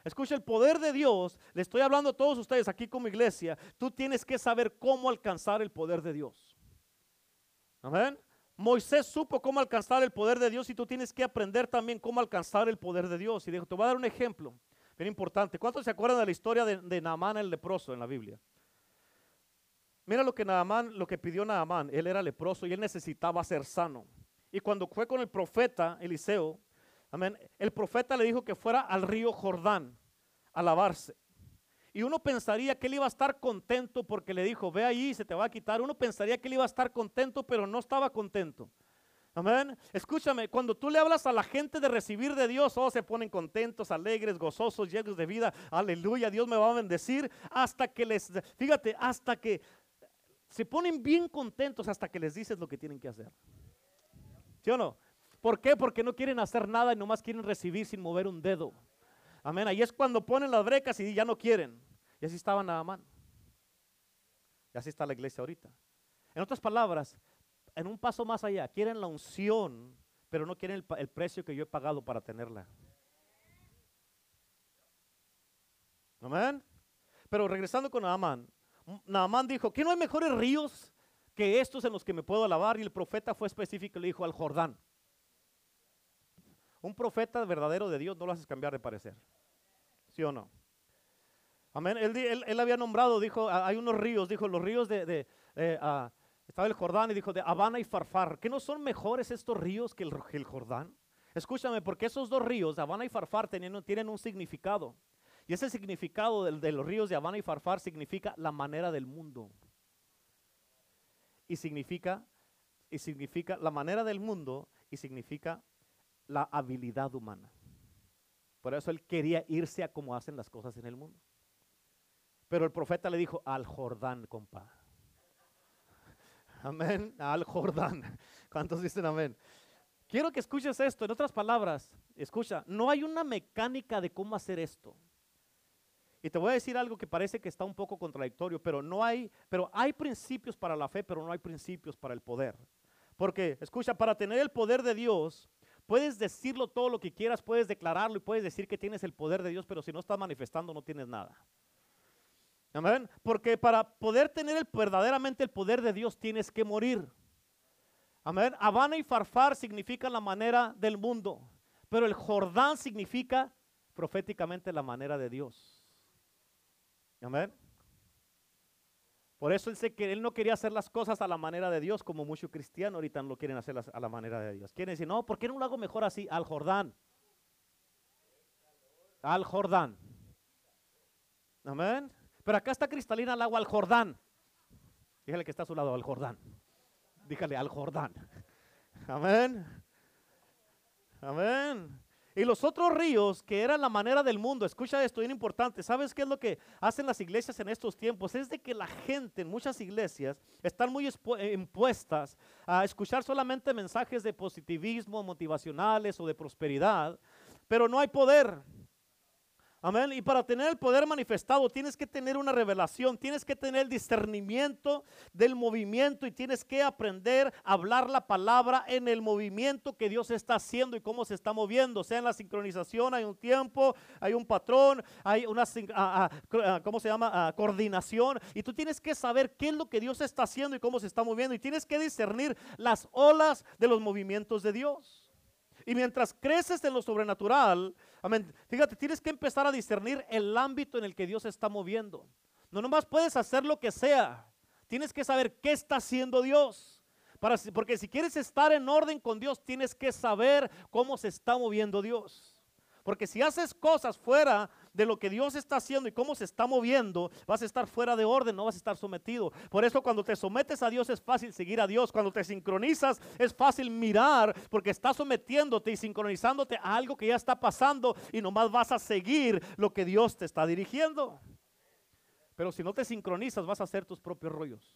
Escucha, el poder de Dios, le estoy hablando a todos ustedes aquí como iglesia, tú tienes que saber cómo alcanzar el poder de Dios. Amén. Moisés supo cómo alcanzar el poder de Dios y tú tienes que aprender también cómo alcanzar el poder de Dios. Y te voy a dar un ejemplo bien importante. ¿Cuántos se acuerdan de la historia de, de Naamán el leproso en la Biblia? Mira lo que Naamán, lo que pidió Naamán. Él era leproso y él necesitaba ser sano. Y cuando fue con el profeta Eliseo, amén, el profeta le dijo que fuera al río Jordán a lavarse. Y uno pensaría que él iba a estar contento porque le dijo, ve ahí, se te va a quitar. Uno pensaría que él iba a estar contento, pero no estaba contento. Amén. Escúchame, cuando tú le hablas a la gente de recibir de Dios, oh, se ponen contentos, alegres, gozosos, llenos de vida. Aleluya, Dios me va a bendecir. Hasta que les, fíjate, hasta que se ponen bien contentos hasta que les dices lo que tienen que hacer. ¿Sí o no? ¿Por qué? Porque no quieren hacer nada y nomás quieren recibir sin mover un dedo. Amén. Ahí es cuando ponen las brecas y ya no quieren. Y así estaba Naamán. Y así está la iglesia ahorita. En otras palabras, en un paso más allá, quieren la unción, pero no quieren el, precio que yo he pagado para tenerla. Amén. Pero regresando con Naamán, Naamán dijo, ¿que no hay mejores ríos que estos en los que me puedo lavar? Y el profeta fue específico y le dijo al Jordán. Un profeta verdadero de Dios no lo haces cambiar de parecer. ¿Sí o no? Amén. Él, había nombrado, dijo, hay unos ríos, dijo, los ríos de, uh, estaba el Jordán y dijo, de Habana y Farfar, ¿que no son mejores estos ríos que el, Jordán? Escúchame, porque esos dos ríos, Habana y Farfar, tienen un significado. Y ese significado de, de, los ríos de Habana y Farfar significa la manera del mundo. Y significa, y significa la manera del mundo y significa la habilidad humana. Por eso él quería irse a cómo hacen las cosas en el mundo. Pero el profeta le dijo, al Jordán, compa. Amén, al Jordán. ¿Cuántos dicen amén? Quiero que escuches esto. En otras palabras, escucha, no hay una mecánica de cómo hacer esto. Y te voy a decir algo que parece que está un poco contradictorio, pero no hay, pero hay principios para la fe, pero no hay principios para el poder. Porque, escucha, para tener el poder de Dios, puedes decirlo todo lo que quieras, puedes declararlo y puedes decir que tienes el poder de Dios, pero si no estás manifestando no tienes nada. Amén. Porque para poder tener el, verdaderamente el poder de Dios tienes que morir. Amén. Habana y Farfar significan la manera del mundo, pero el Jordán significa proféticamente la manera de Dios. Amén. Por eso él, que él no quería hacer las cosas a la manera de Dios, como muchos cristianos ahorita no lo quieren hacer a la manera de Dios. Quieren decir, no, ¿por qué no lo hago mejor así? Al Jordán. Al Jordán. Amén. Pero acá está cristalina el agua al Jordán. Dígale que está a su lado, al Jordán. Dígale al Jordán. Amén. Amén. Y los otros ríos, que eran la manera del mundo, escucha esto, bien importante. ¿Sabes qué es lo que hacen las iglesias en estos tiempos? Es de que la gente en muchas iglesias están muy impuestas a escuchar solamente mensajes de positivismo, motivacionales o de prosperidad, pero no hay poder. Y para tener el poder manifestado tienes que tener una revelación, tienes que tener el discernimiento del movimiento y tienes que aprender a hablar la palabra en el movimiento que Dios está haciendo y cómo se está moviendo. sea, en la sincronización hay un tiempo, hay un patrón, hay una, ¿cómo se llama? coordinación. Y tú tienes que saber qué es lo que Dios está haciendo y cómo se está moviendo. Y tienes que discernir las olas de los movimientos de Dios. Y mientras creces en lo sobrenatural, amén, fíjate, tienes que empezar a discernir el ámbito en el que Dios está moviendo. No nomás puedes hacer lo que sea, tienes que saber qué está haciendo Dios. Para, porque si quieres estar en orden con Dios, tienes que saber cómo se está moviendo Dios. Porque si haces cosas fuera de lo que Dios está haciendo y cómo se está moviendo, vas a estar fuera de orden, no vas a estar sometido. Por eso cuando te sometes a Dios es fácil seguir a Dios. Cuando te sincronizas es fácil mirar porque estás sometiéndote y sincronizándote a algo que ya está pasando y nomás vas a seguir lo que Dios te está dirigiendo. Pero si no te sincronizas vas a hacer tus propios rollos.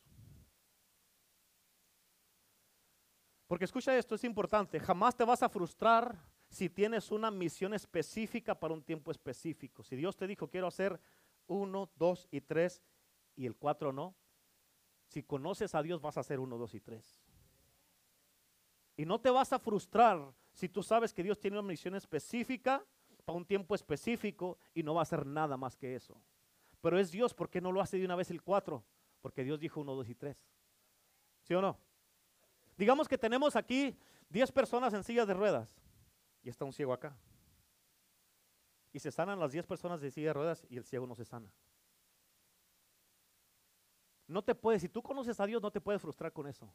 Porque escucha esto, es importante. Jamás te vas a frustrar si tienes una misión específica para un tiempo específico. Si Dios te dijo, quiero hacer uno, dos y tres, y el cuatro no, si conoces a Dios vas a hacer uno, dos y tres. Y no te vas a frustrar si tú sabes que Dios tiene una misión específica para un tiempo específico y no va a hacer nada más que eso. Pero es Dios, ¿por qué no lo hace de una vez el cuatro? Porque Dios dijo uno, dos y tres. ¿Sí o no? Digamos que tenemos aquí diez personas en sillas de ruedas y está un ciego acá. Y se sanan las 10 personas de silla de ruedas y el ciego no se sana. No te puedes, si tú conoces a Dios, no te puedes frustrar con eso.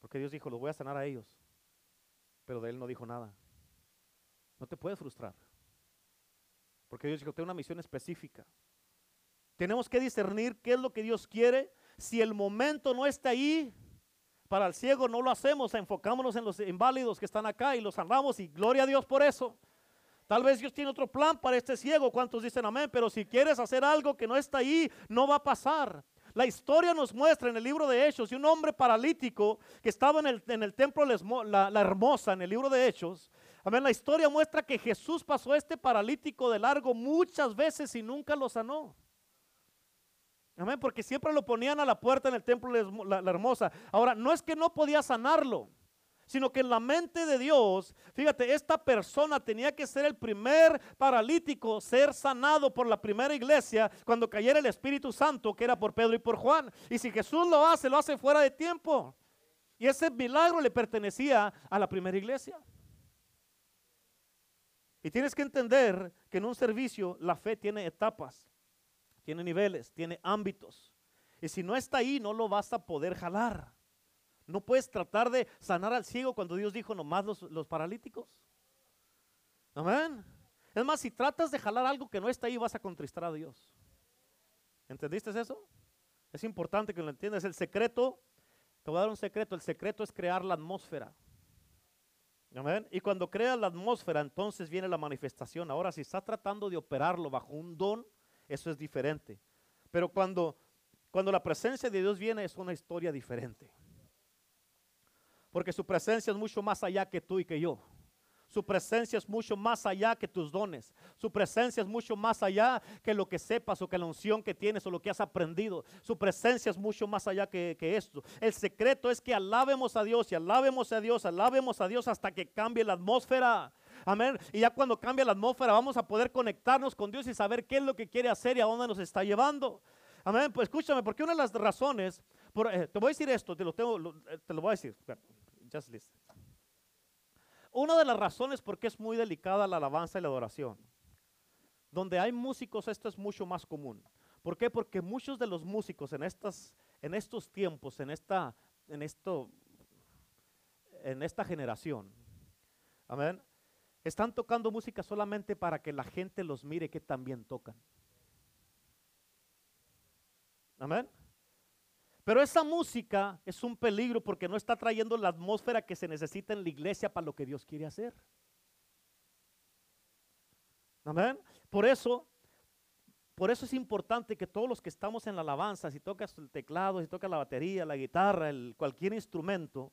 Porque Dios dijo, los voy a sanar a ellos. Pero de Él no dijo nada. No te puedes frustrar. Porque Dios dijo, tengo una misión específica. Tenemos que discernir qué es lo que Dios quiere. Si el momento no está ahí, para el ciego no lo hacemos, enfocámonos en los inválidos que están acá y los sanamos y gloria a Dios por eso. Tal vez Dios tiene otro plan para este ciego, ¿cuántos dicen amén? Pero si quieres hacer algo que no está ahí, no va a pasar. La historia nos muestra en el libro de Hechos de un hombre paralítico que estaba en el, en el templo la, la, hermosa, en el libro de Hechos. Amén, la historia muestra que Jesús pasó a este paralítico de largo muchas veces y nunca lo sanó. Amén, porque siempre lo ponían a la puerta en el templo la, la hermosa. Ahora, no es que no podía sanarlo, sino que en la mente de Dios, fíjate, esta persona tenía que ser el primer paralítico, ser sanado por la primera iglesia cuando cayera el Espíritu Santo, que era por Pedro y por Juan. Y si Jesús lo hace, lo hace fuera de tiempo. Y ese milagro le pertenecía a la primera iglesia. Y tienes que entender que en un servicio la fe tiene etapas tiene niveles, tiene ámbitos. Y si no está ahí, no lo vas a poder jalar. No puedes tratar de sanar al ciego cuando Dios dijo nomás los, los paralíticos. Amén. Es más, si tratas de jalar algo que no está ahí, vas a contristar a Dios. ¿Entendiste eso? Es importante que lo entiendas. El secreto, te voy a dar un secreto, el secreto es crear la atmósfera. Amén. Y cuando creas la atmósfera, entonces viene la manifestación. Ahora, si estás tratando de operarlo bajo un don, eso es diferente. Pero cuando, cuando la presencia de Dios viene es una historia diferente. Porque su presencia es mucho más allá que tú y que yo. Su presencia es mucho más allá que tus dones. Su presencia es mucho más allá que lo que sepas o que la unción que tienes o lo que has aprendido. Su presencia es mucho más allá que, que esto. El secreto es que alabemos a Dios y alabemos a Dios, alabemos a Dios hasta que cambie la atmósfera. Amén. Y ya cuando cambia la atmósfera vamos a poder conectarnos con Dios y saber qué es lo que quiere hacer y a dónde nos está llevando. Amén. Pues escúchame, porque una de las razones, por, eh, te voy a decir esto, te lo, tengo, eh, te lo voy a decir. Just listen. Una de las razones por qué es muy delicada la alabanza y la adoración. Donde hay músicos esto es mucho más común. ¿Por qué? Porque muchos de los músicos en, estas, en estos tiempos, en esta, en, esto, en esta generación, amén, están tocando música solamente para que la gente los mire que también tocan. Amén. Pero esa música es un peligro porque no está trayendo la atmósfera que se necesita en la iglesia para lo que Dios quiere hacer. Amén. Por eso, por eso es importante que todos los que estamos en la alabanza, si tocas el teclado, si tocas la batería, la guitarra, el, cualquier instrumento,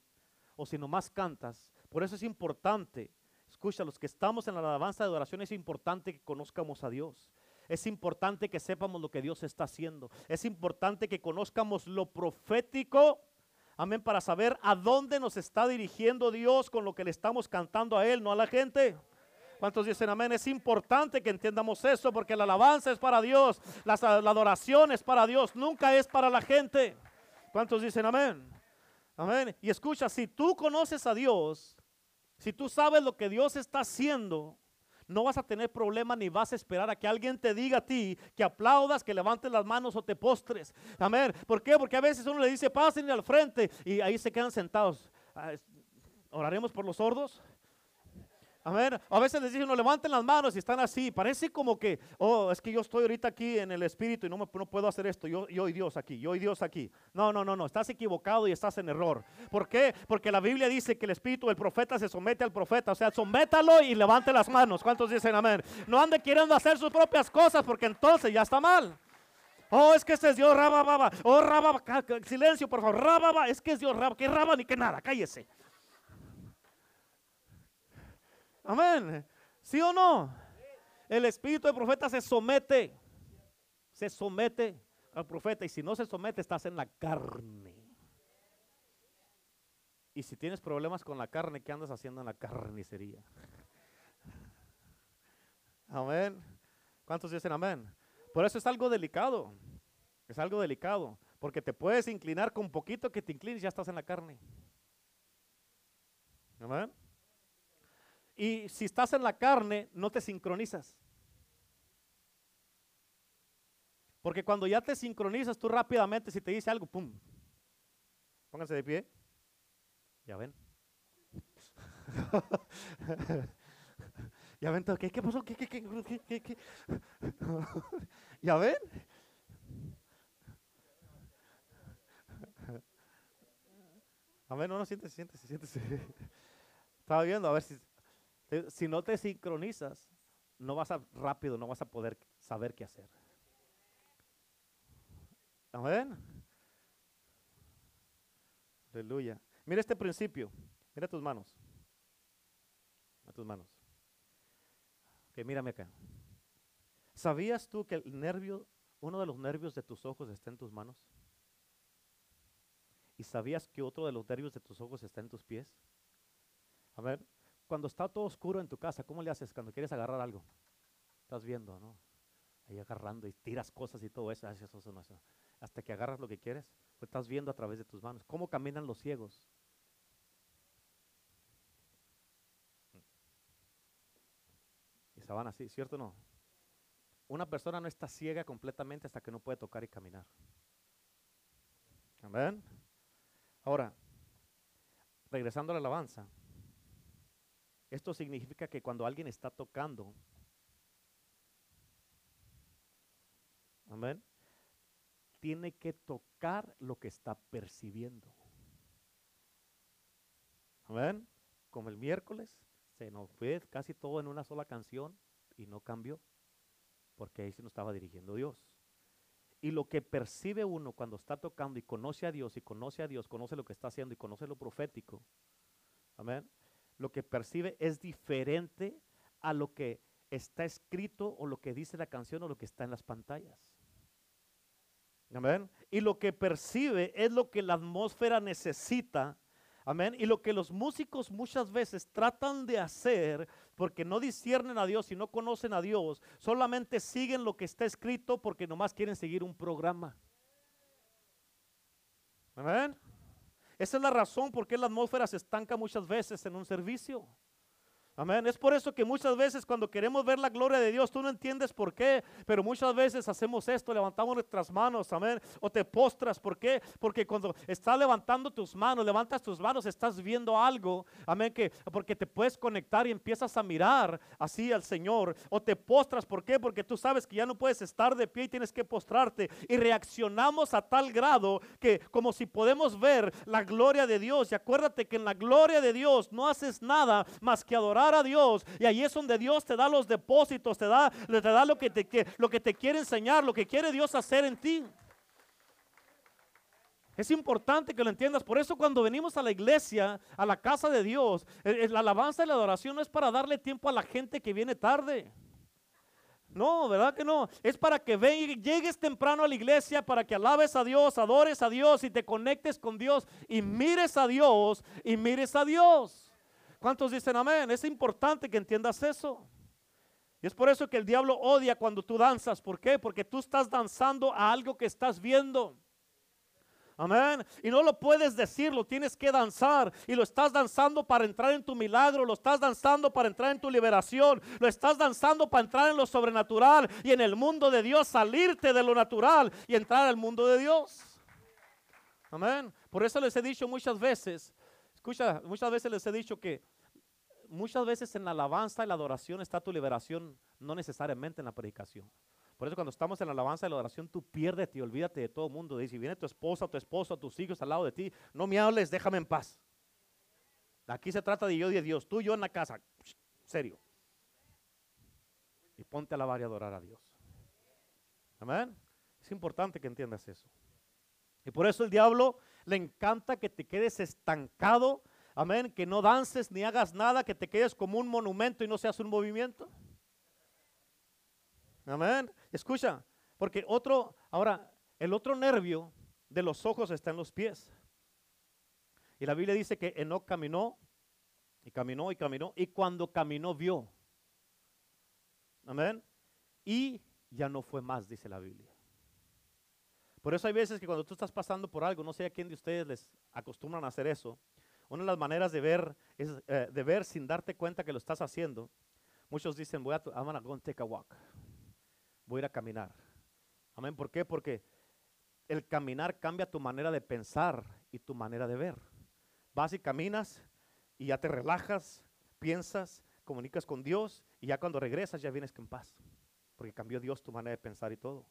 o si nomás cantas, por eso es importante, escucha, los que estamos en la alabanza de adoración es importante que conozcamos a Dios. Es importante que sepamos lo que Dios está haciendo. Es importante que conozcamos lo profético. Amén, para saber a dónde nos está dirigiendo Dios con lo que le estamos cantando a Él, no a la gente. ¿Cuántos dicen amén? Es importante que entendamos eso porque la alabanza es para Dios, la, la, adoración es para Dios, nunca es para la gente. ¿Cuántos dicen amén? Amén. Y escucha, si tú conoces a Dios, si tú sabes lo que Dios está haciendo, no vas a tener problema ni vas a esperar a que alguien te diga a ti que aplaudas, que levantes las manos o te postres. Amén. ¿Por qué? Porque a veces uno le dice, pasen al frente y ahí se quedan sentados. Ah, ¿Oraremos por los sordos? Amén. A veces les dicen, no levanten las manos y están así. Parece como que, oh, es que yo estoy ahorita aquí en el espíritu y no, no puedo hacer esto. Yo, yo y Dios aquí, yo y Dios aquí. No, no, no, no. Estás equivocado y estás en error. ¿Por qué? Porque la Biblia dice que el espíritu del profeta se somete al profeta. O sea, sométalo y levante las manos. ¿Cuántos dicen amén? No ande queriendo hacer sus propias cosas porque entonces ya está mal. Oh, es que ese es Dios, rababa. Oh, rababa. Silencio, por favor. Rababa. Es que es Dios, rababa. Que raba ni que nada. Cállese. Amén. ¿Sí o no? El espíritu del profeta se somete. Se somete al profeta. Y si no se somete, estás en la carne. Y si tienes problemas con la carne, ¿qué andas haciendo en la carnicería? Amén. ¿Cuántos dicen amén? Por eso es algo delicado. Es algo delicado. Porque te puedes inclinar con poquito que te inclines ya estás en la carne. Amén. Y si estás en la carne, no te sincronizas. Porque cuando ya te sincronizas, tú rápidamente, si te dice algo, ¡pum! Pónganse de pie. Ya ven. ya ven, ¿qué, qué pasó? ¿Qué, qué, qué? ¿Ya ven? A ver, no, no, siéntese, siéntese, siéntese. Estaba viendo a ver si si no te sincronizas, no vas a rápido, no vas a poder saber qué hacer. Amén. Aleluya. Mira este principio. Mira tus manos. A tus manos. Ok, mírame acá. ¿Sabías tú que el nervio, uno de los nervios de tus ojos está en tus manos? ¿Y sabías que otro de los nervios de tus ojos está en tus pies? A ver, cuando está todo oscuro en tu casa, ¿cómo le haces cuando quieres agarrar algo? Estás viendo, ¿no? Ahí agarrando y tiras cosas y todo eso, hasta que agarras lo que quieres, pues estás viendo a través de tus manos. ¿Cómo caminan los ciegos? Y se van así, ¿cierto o no? Una persona no está ciega completamente hasta que no puede tocar y caminar. Amén. Ahora, regresando a la alabanza, esto significa que cuando alguien está tocando, amén, tiene que tocar lo que está percibiendo. Amén. Como el miércoles, se nos fue casi todo en una sola canción y no cambió, porque ahí se nos estaba dirigiendo Dios. Y lo que percibe uno cuando está tocando y conoce a Dios y conoce a Dios, conoce lo que está haciendo y conoce lo profético, amén, lo que percibe es diferente a lo que está escrito o lo que dice la canción o lo que está en las pantallas. Amén. Y lo que percibe es lo que la atmósfera necesita. Amén. Y lo que los músicos muchas veces tratan de hacer porque no disciernen a Dios y no conocen a Dios, solamente siguen lo que está escrito porque nomás quieren seguir un programa. Amén. Esa es la razón por qué la atmósfera se estanca muchas veces en un servicio. Amén. Es por eso que muchas veces cuando queremos ver la gloria de Dios, tú no entiendes por qué, pero muchas veces hacemos esto, levantamos nuestras manos, amén, o te postras, ¿por qué? Porque cuando estás levantando tus manos, levantas tus manos, estás viendo algo, amén, que porque te puedes conectar y empiezas a mirar así al Señor, o te postras, ¿por qué? Porque tú sabes que ya no puedes estar de pie y tienes que postrarte y reaccionamos a tal grado que como si podemos ver la gloria de Dios, y acuérdate que en la gloria de Dios no haces nada más que adorar a Dios. Y ahí es donde Dios te da los depósitos, te da, te da lo, que te, lo que te quiere enseñar, lo que quiere Dios hacer en ti. Es importante que lo entiendas. Por eso cuando venimos a la iglesia, a la casa de Dios, la alabanza y la adoración no es para darle tiempo a la gente que viene tarde. No, ¿verdad que no? Es para que llegues temprano a la iglesia, para que alabes a Dios, adores a Dios y te conectes con Dios y mires a Dios y mires a Dios. ¿Cuántos dicen amén? Es importante que entiendas eso. Y es por eso que el diablo odia cuando tú danzas. ¿Por qué? Porque tú estás danzando a algo que estás viendo. Amén. Y no lo puedes decir, lo tienes que danzar. Y lo estás danzando para entrar en tu milagro, lo estás danzando para entrar en tu liberación, lo estás danzando para entrar en lo sobrenatural y en el mundo de Dios, salirte de lo natural y entrar al mundo de Dios. Amén. Por eso les he dicho muchas veces, escucha, muchas veces les he dicho que muchas veces en la alabanza y la adoración está tu liberación, no necesariamente en la predicación. Por eso cuando estamos en la alabanza y la adoración, tú pierdes y olvídate de todo el mundo. Dice, si viene tu esposa, tu esposo, tus hijos al lado de ti, no me hables, déjame en paz. Aquí se trata de yo y de Dios, tú y yo en la casa, serio. Y ponte a alabar y adorar a Dios. Amén. Es importante que entiendas eso. Y por eso el diablo le encanta que te quedes estancado Amén. Que no dances ni hagas nada, que te quedes como un monumento y no seas un movimiento. Amén. Escucha, porque otro, ahora, el otro nervio de los ojos está en los pies. Y la Biblia dice que Enoch caminó y caminó y caminó y cuando caminó vio. Amén. Y ya no fue más, dice la Biblia. Por eso hay veces que cuando tú estás pasando por algo, no sé a quién de ustedes les acostumbran a hacer eso, una de las maneras de ver es eh, de ver sin darte cuenta que lo estás haciendo. Muchos dicen, voy a, I'm gonna go take a walk. Voy a ir a caminar. Amén. ¿Por qué? Porque el caminar cambia tu manera de pensar y tu manera de ver. Vas y caminas y ya te relajas, piensas, comunicas con Dios y ya cuando regresas ya vienes en paz. Porque cambió Dios tu manera de pensar y todo.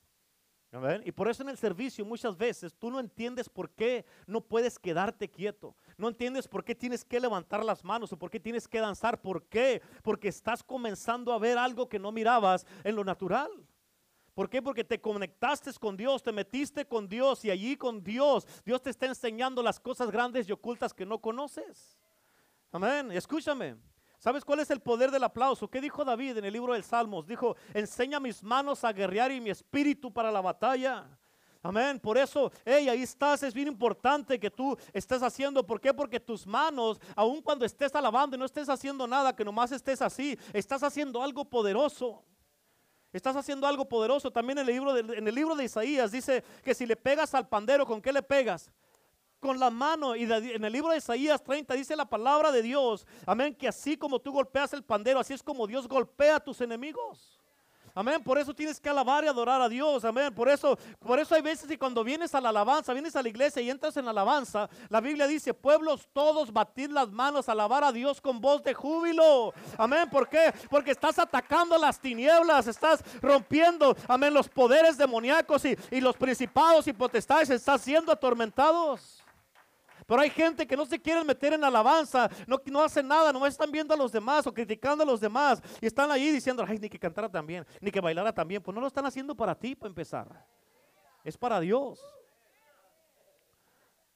Y por eso en el servicio muchas veces tú no entiendes por qué no puedes quedarte quieto. No entiendes por qué tienes que levantar las manos o por qué tienes que danzar. ¿Por qué? Porque estás comenzando a ver algo que no mirabas en lo natural. ¿Por qué? Porque te conectaste con Dios, te metiste con Dios y allí con Dios, Dios te está enseñando las cosas grandes y ocultas que no conoces. Amén. Escúchame. ¿Sabes cuál es el poder del aplauso? ¿Qué dijo David en el libro del Salmos? Dijo, enseña mis manos a guerrear y mi espíritu para la batalla. Amén. Por eso, hey, ahí estás. Es bien importante que tú estés haciendo. ¿Por qué? Porque tus manos, aun cuando estés alabando y no estés haciendo nada, que nomás estés así, estás haciendo algo poderoso. Estás haciendo algo poderoso. También en el libro de, en el libro de Isaías dice que si le pegas al pandero, ¿con qué le pegas? Con la mano. Y en el libro de Isaías 30 dice la palabra de Dios, amén, que así como tú golpeas el pandero, así es como Dios golpea a tus enemigos. Amén, por eso tienes que alabar y adorar a Dios. Amén, por eso, por eso hay veces y cuando vienes a la alabanza, vienes a la iglesia y entras en la alabanza, la Biblia dice, pueblos todos batid las manos, alabar a Dios con voz de júbilo. Amén, ¿por qué? Porque estás atacando las tinieblas, estás rompiendo, amén, los poderes demoníacos y, y los principados y potestades están siendo atormentados. Pero hay gente que no se quiere meter en alabanza, no, no hacen nada, no están viendo a los demás o criticando a los demás y están ahí diciendo, ay, ni que cantara también, ni que bailara también. Pues no lo están haciendo para ti, para empezar. Es para Dios.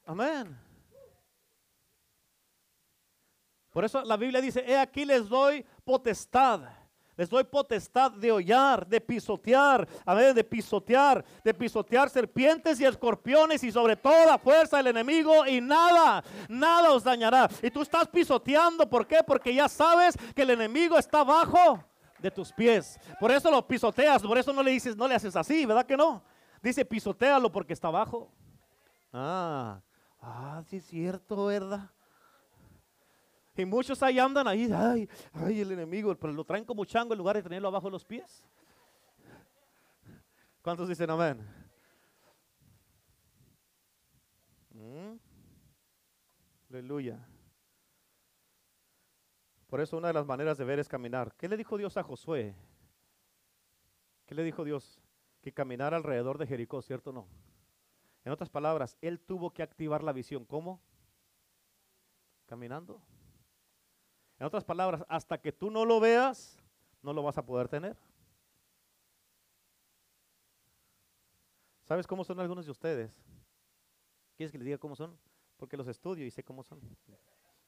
Amén. Por eso la Biblia dice, he aquí les doy potestad. Les doy potestad de hollar, de pisotear, a ver, de pisotear, de pisotear serpientes y escorpiones y sobre toda fuerza del enemigo y nada, nada os dañará. Y tú estás pisoteando, ¿por qué? Porque ya sabes que el enemigo está abajo de tus pies. Por eso lo pisoteas, por eso no le dices, no le haces así, ¿verdad que no? Dice pisotealo porque está abajo. Ah, ah, sí es cierto, ¿verdad? Y muchos ahí andan ahí, ay, ay, el enemigo, pero lo traen como chango en lugar de tenerlo abajo de los pies. ¿Cuántos dicen amén? Mm. Aleluya. Por eso una de las maneras de ver es caminar. ¿Qué le dijo Dios a Josué? ¿Qué le dijo Dios? Que caminara alrededor de Jericó, ¿cierto o no? En otras palabras, él tuvo que activar la visión. ¿Cómo? Caminando. En otras palabras, hasta que tú no lo veas, no lo vas a poder tener. ¿Sabes cómo son algunos de ustedes? ¿Quieres que les diga cómo son? Porque los estudio y sé cómo son.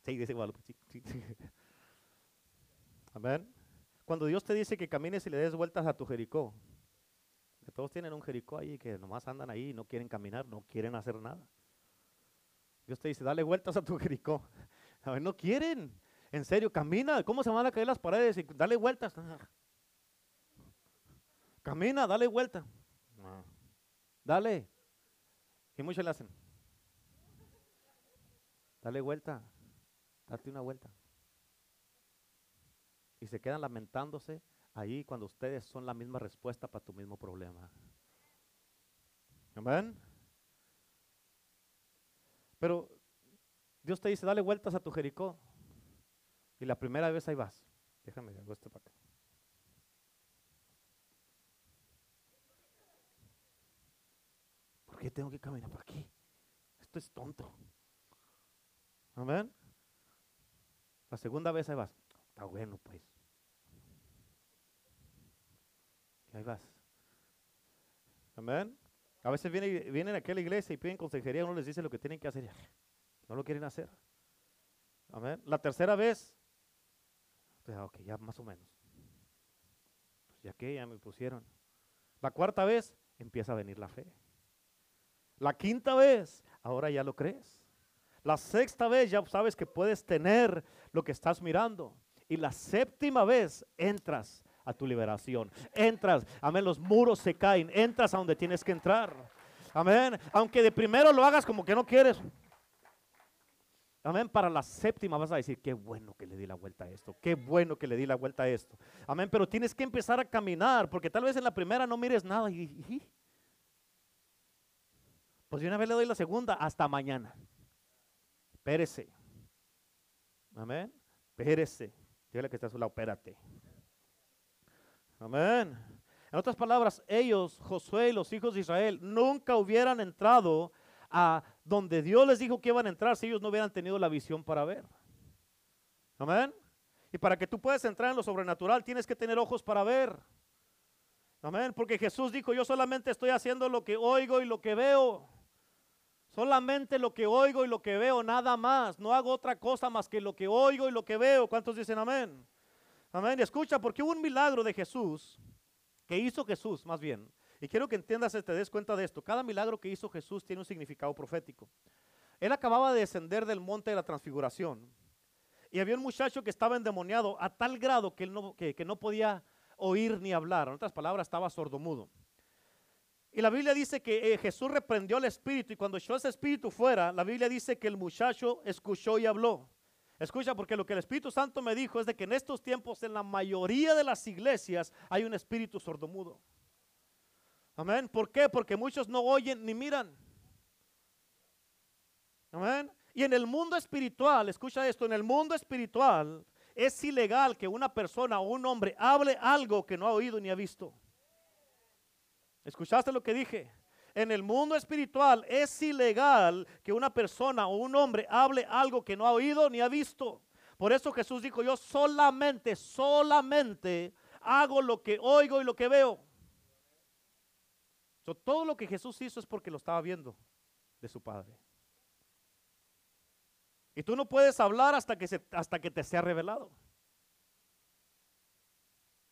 Sí, dice Guadalupe. Sí, sí. Amén. Cuando Dios te dice que camines y le des vueltas a tu Jericó, que todos tienen un Jericó ahí que nomás andan ahí y no quieren caminar, no quieren hacer nada. Dios te dice, dale vueltas a tu Jericó. A ver, no quieren. En serio, camina. ¿Cómo se van a caer las paredes? Y dale vueltas. Camina, dale vuelta. Dale. Y muchos le hacen. Dale vuelta. Date una vuelta. Y se quedan lamentándose ahí cuando ustedes son la misma respuesta para tu mismo problema. Amén. Pero Dios te dice, dale vueltas a tu Jericó. Y la primera vez ahí vas. Déjame, hago esto para acá. ¿Por qué tengo que caminar por aquí? Esto es tonto. Amén. La segunda vez ahí vas. Está bueno, pues. Y ahí vas. Amén. A veces vienen, a aquella iglesia y piden consejería, uno les dice lo que tienen que hacer. No lo quieren hacer. Amén. La tercera vez, ok, ya más o menos. Pues ya que ya me pusieron. La cuarta vez, empieza a venir la fe. La quinta vez, ahora ya lo crees. La sexta vez ya sabes que puedes tener lo que estás mirando. Y la séptima vez entras a tu liberación. Entras, amén, los muros se caen. Entras a donde tienes que entrar. Amén. Aunque de primero lo hagas como que no quieres. Amén. Para la séptima vas a decir, qué bueno que le di la vuelta a esto, qué bueno que le di la vuelta a esto. Amén. Pero tienes que empezar a caminar, porque tal vez en la primera no mires nada. Y, pues yo una vez le doy la segunda, hasta mañana. Espérese. Amén. Espérese. Dígale que está a su lado, espérate. Amén. En otras palabras, ellos, Josué y los hijos de Israel, nunca hubieran entrado a donde Dios les dijo que iban a entrar si ellos no hubieran tenido la visión para ver. Amén. Y para que tú puedas entrar en lo sobrenatural tienes que tener ojos para ver. Amén. Porque Jesús dijo, yo solamente estoy haciendo lo que oigo y lo que veo. Solamente lo que oigo y lo que veo, nada más. No hago otra cosa más que lo que oigo y lo que veo. ¿Cuántos dicen amén? Amén. Escucha, porque hubo un milagro de Jesús, que hizo Jesús más bien, y quiero que entiendas y te des cuenta de esto. Cada milagro que hizo Jesús tiene un significado profético. Él acababa de descender del monte de la transfiguración. Y había un muchacho que estaba endemoniado a tal grado que, él no, que, no podía oír ni hablar. En otras palabras, estaba sordomudo. Y la Biblia dice que eh, Jesús reprendió al espíritu y cuando echó ese espíritu fuera, la Biblia dice que el muchacho escuchó y habló. Escucha, porque lo que el Espíritu Santo me dijo es de que en estos tiempos en la mayoría de las iglesias hay un espíritu sordomudo. Amén. ¿Por qué? Porque muchos no oyen ni miran. Amén. Y en el mundo espiritual, escucha esto, en el mundo espiritual es ilegal que una persona o un hombre hable algo que no ha oído ni ha visto. ¿Escuchaste lo que dije? En el mundo espiritual es ilegal que una persona o un hombre hable algo que no ha oído ni ha visto. Por eso Jesús dijo, yo solamente, solamente hago lo que oigo y lo que veo todo lo que Jesús hizo es porque lo estaba viendo de su Padre. Y tú no puedes hablar hasta que, se, hasta que te sea revelado.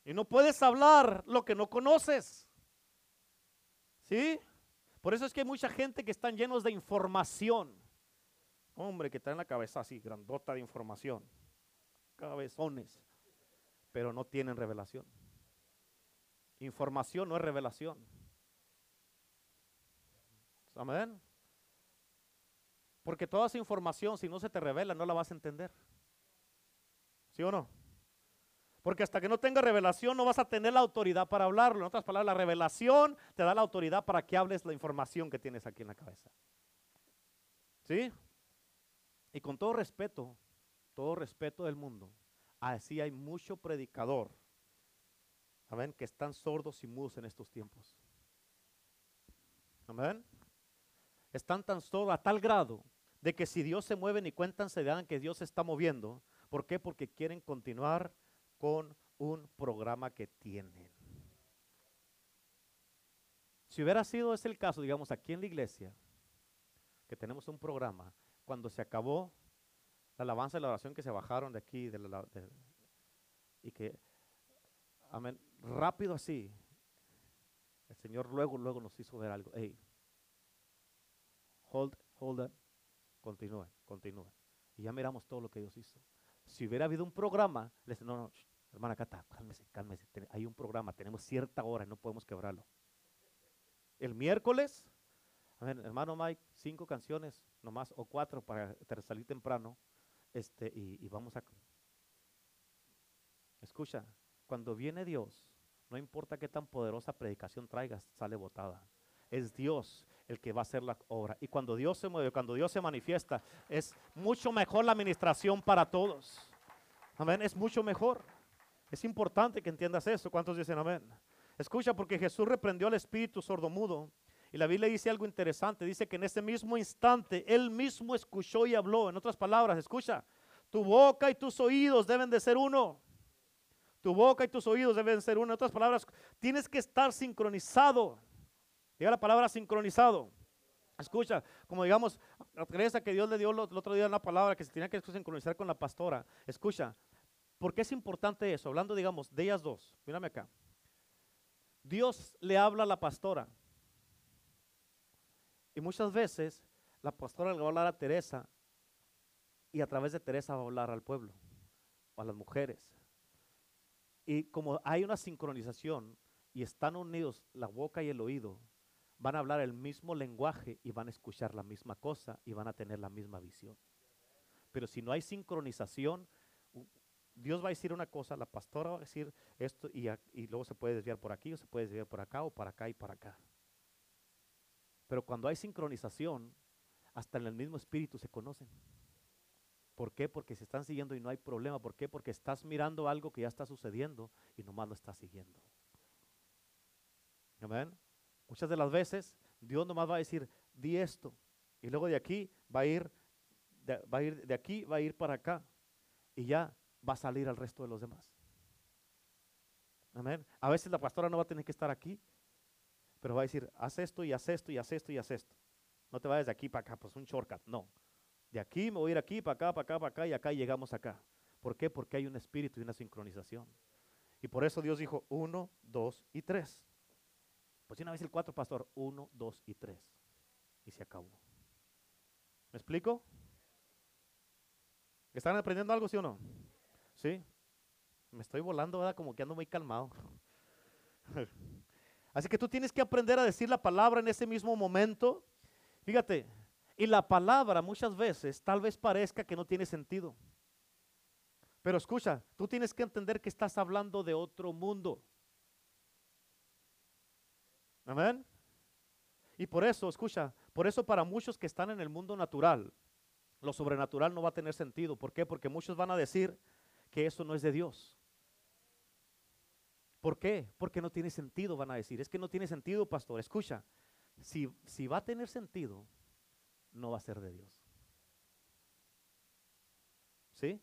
Y no puedes hablar lo que no conoces. ¿Sí? Por eso es que hay mucha gente que están llenos de información. Hombre, que traen la cabeza así, grandota de información. Cabezones. Pero no tienen revelación. Información no es revelación. Amén. Porque toda esa información, si no se te revela, no la vas a entender. ¿Sí o no? Porque hasta que no tenga revelación no vas a tener la autoridad para hablarlo. En otras palabras, la revelación te da la autoridad para que hables la información que tienes aquí en la cabeza. ¿Sí? Y con todo respeto, todo respeto del mundo, así hay mucho predicador, amén, que están sordos y mudos en estos tiempos. Amén. Están tan sordos a tal grado de que si Dios se mueve ni cuentan se dan que Dios se está moviendo. ¿Por qué? Porque quieren continuar con un programa que tienen. Si hubiera sido ese el caso, digamos, aquí en la iglesia, que tenemos un programa, cuando se acabó la alabanza y la oración que se bajaron de aquí, de la, y que, amén, rápido así, el Señor luego, luego nos hizo ver algo. Hold, hold up, continúe, continúe. Y ya miramos todo lo que Dios hizo. Si hubiera habido un programa, le dice, no, no, hermana Cata, cálmese, cálmese. Hay un programa, tenemos cierta hora y no podemos quebrarlo. El miércoles, hermano Mike, cinco canciones nomás, o cuatro para salir temprano, este, y, y vamos a... Escucha, cuando viene Dios, no importa qué tan poderosa predicación traigas, sale botada. Es Dios el que va a hacer la obra. Y cuando Dios se mueve, cuando Dios se manifiesta, es mucho mejor la administración para todos. Amén, es mucho mejor. Es importante que entiendas eso. ¿Cuántos dicen amén? Escucha, porque Jesús reprendió al espíritu sordomudo. Y la Biblia dice algo interesante. Dice que en ese mismo instante Él mismo escuchó y habló. En otras palabras, escucha, tu boca y tus oídos deben de ser uno. Tu boca y tus oídos deben de ser uno. En otras palabras, tienes que estar sincronizado. Diga la palabra sincronizado. Escucha, como digamos, a Teresa que Dios le dio el otro día una palabra que se tenía que sincronizar con la pastora. Escucha, ¿por qué es importante eso? Hablando, digamos, de ellas dos. Mírame acá. Dios le habla a la pastora. Y muchas veces la pastora le va a hablar a Teresa y a través de Teresa va a hablar al pueblo a las mujeres. Y como hay una sincronización y están unidos la boca y el oído, van a hablar el mismo lenguaje y van a escuchar la misma cosa y van a tener la misma visión. Pero si no hay sincronización, Dios va a decir una cosa, la pastora va a decir esto y, luego se puede desviar por aquí o se puede desviar por acá o para acá y para acá. Pero cuando hay sincronización, hasta en el mismo espíritu se conocen. ¿Por qué? Porque se están siguiendo y no hay problema. ¿Por qué? Porque estás mirando algo que ya está sucediendo y nomás lo estás siguiendo. Amén. Muchas de las veces Dios nomás va a decir, di esto. Y luego de aquí va a ir, de, va a ir de aquí, va a ir para acá. Y ya va a salir al resto de los demás. Amén. A veces la pastora no va a tener que estar aquí, pero va a decir, haz esto y haz esto y haz esto y haz esto. No te vayas de aquí para acá, pues un shortcut. No. De aquí me voy a ir aquí, para acá, para acá, para acá y acá y llegamos acá. ¿Por qué? Porque hay un espíritu y una sincronización. Y por eso Dios dijo uno, dos y tres. Pues una vez el cuatro, pastor, uno, dos y tres. Y se acabó. ¿Me explico? ¿Están aprendiendo algo, sí o no? Sí. Me estoy volando, ¿verdad? Como que ando muy calmado. Así que tú tienes que aprender a decir la palabra en ese mismo momento. Fíjate, y la palabra muchas veces tal vez parezca que no tiene sentido. Pero escucha, tú tienes que entender que estás hablando de otro mundo. Amén. Y por eso, escucha, por eso para muchos que están en el mundo natural, lo sobrenatural no va a tener sentido. ¿Por qué? Porque muchos van a decir que eso no es de Dios. ¿Por qué? Porque no tiene sentido, van a decir. Es que no tiene sentido, pastor. Escucha, si, si va a tener sentido, no va a ser de Dios. ¿Sí?